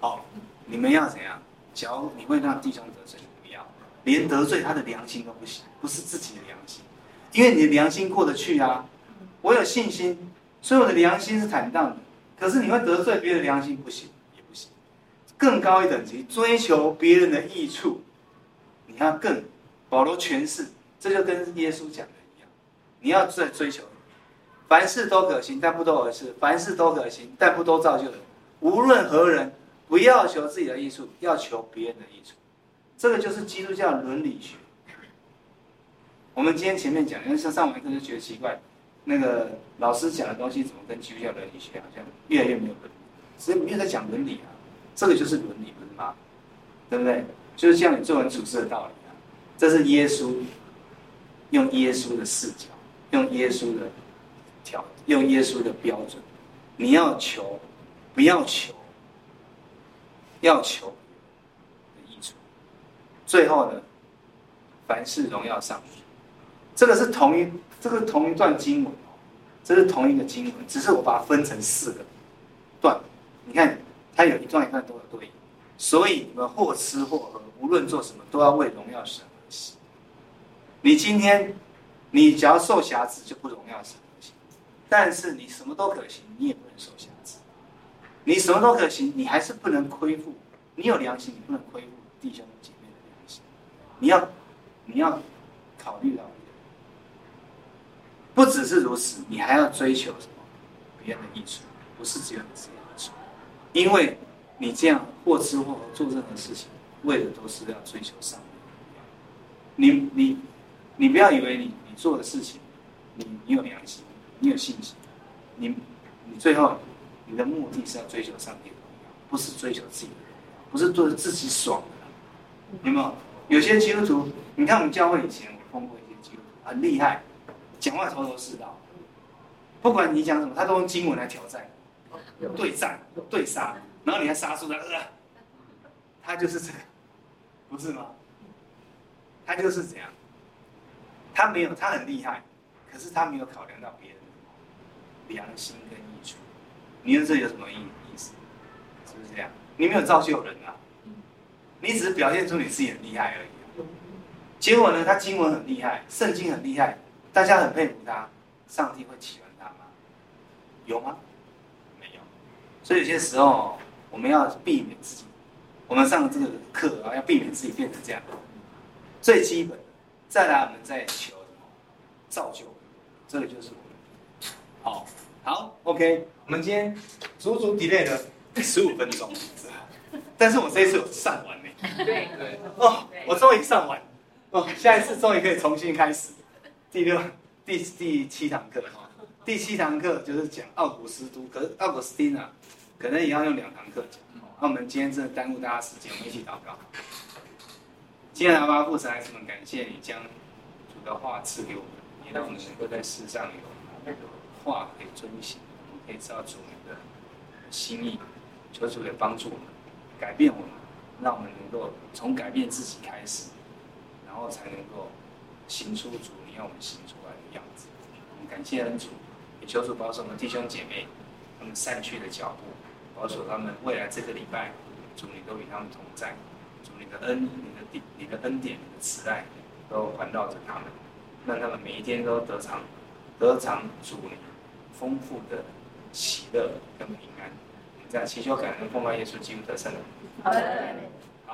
好，你们要怎样？假如你会让弟兄得罪，不要连得罪他的良心都不行，不是自己的良心，因为你的良心过得去啊。我有信心，所以我的良心是坦荡的。可是你会得罪别人良心，不行，也不行。更高一等级，追求别人的益处，你要更保罗诠释，这就跟耶稣讲的一样，你要在追求，凡事都可行，但不都合适；凡事都可行，但不都造就人。无论何人，不要求自己的益处，要求别人的益处。这个就是基督教伦理学。我们今天前面讲，因为上上完课就觉得奇怪。那个老师讲的东西怎么跟基督教伦理学好像越来越没有伦理？所以没有在讲伦理啊，这个就是伦理，不是吗？对不对？就是像你做人处事的道理啊。这是耶稣用耶稣的视角，用耶稣的条，用耶稣的标准。你要求，不要求，要求的益处。最后呢，凡事荣耀上帝。这个是同一。这个同一段经文哦，这是同一个经文，只是我把它分成四个段。你看，它有一段一段都有对应，所以你们或吃或喝，无论做什么，都要为荣耀神而行。你今天，你只要受瑕疵，就不荣耀神而行。但是你什么都可行，你也不能受瑕疵。你什么都可行，你还是不能亏负。你有良心，你不能亏负弟兄姐妹的良心。你要，你要考虑到。不只是如此，你还要追求什么？别人的益处，不是只有你自己的益处。因为你这样或吃或喝做任何事情，为的都是要追求上帝。你你你不要以为你你做的事情，你你有良心，你有信心，你你最后你的目的是要追求上帝，不是追求自己的，不是做自己爽的。有没有？有些基督徒，你看我们教会以前，我碰过一些基督徒很厉害。讲话头头是道，不管你讲什么，他都用经文来挑战、对战、对杀，然后你还杀出来，呃，他就是这个，不是吗？他就是这样，他没有，他很厉害，可是他没有考量到别人良心跟益处。你说这有什么意意思？是不是这样？你没有造就人啊，你只是表现出你自己很厉害而已。结果呢，他经文很厉害，圣经很厉害。大家很佩服他，上帝会喜欢他吗？有吗？没有。所以有些时候我们要避免自己，我们上这个课啊，要避免自己变成这样。最基本的，再来我们再求什么？造就，这个就是我们。好，好，OK，我们今天足足 delay 了十五分钟，但是我这一次有上完呢。对对。哦，我终于上完，哦，下一次终于可以重新开始。第六、第第七堂课哈，第七堂课就是讲奥古斯都，可是奥古斯丁啊，可能也要用两堂课讲。那我们今天真的耽误大家时间，我们一起祷告。今天阿爸父神孩子们，感谢你将主的话赐给我们，也让我们能够在世上有那个话可以遵行，我们可以知道主你的心意，求主也帮助我们，改变我们，让我们能够从改变自己开始，然后才能够行出主。你看我们行出来的样子，我们感谢恩主，也求主保守我们弟兄姐妹，他们散去的脚步，保守他们未来这个礼拜，主你都与他们同在，主你的恩、你的地、你的恩典、你的慈爱，都环绕着他们，让他们每一天都得偿得偿主你丰富的喜乐跟平安。我们在祈求感恩奉告耶稣基督的圣名。好的。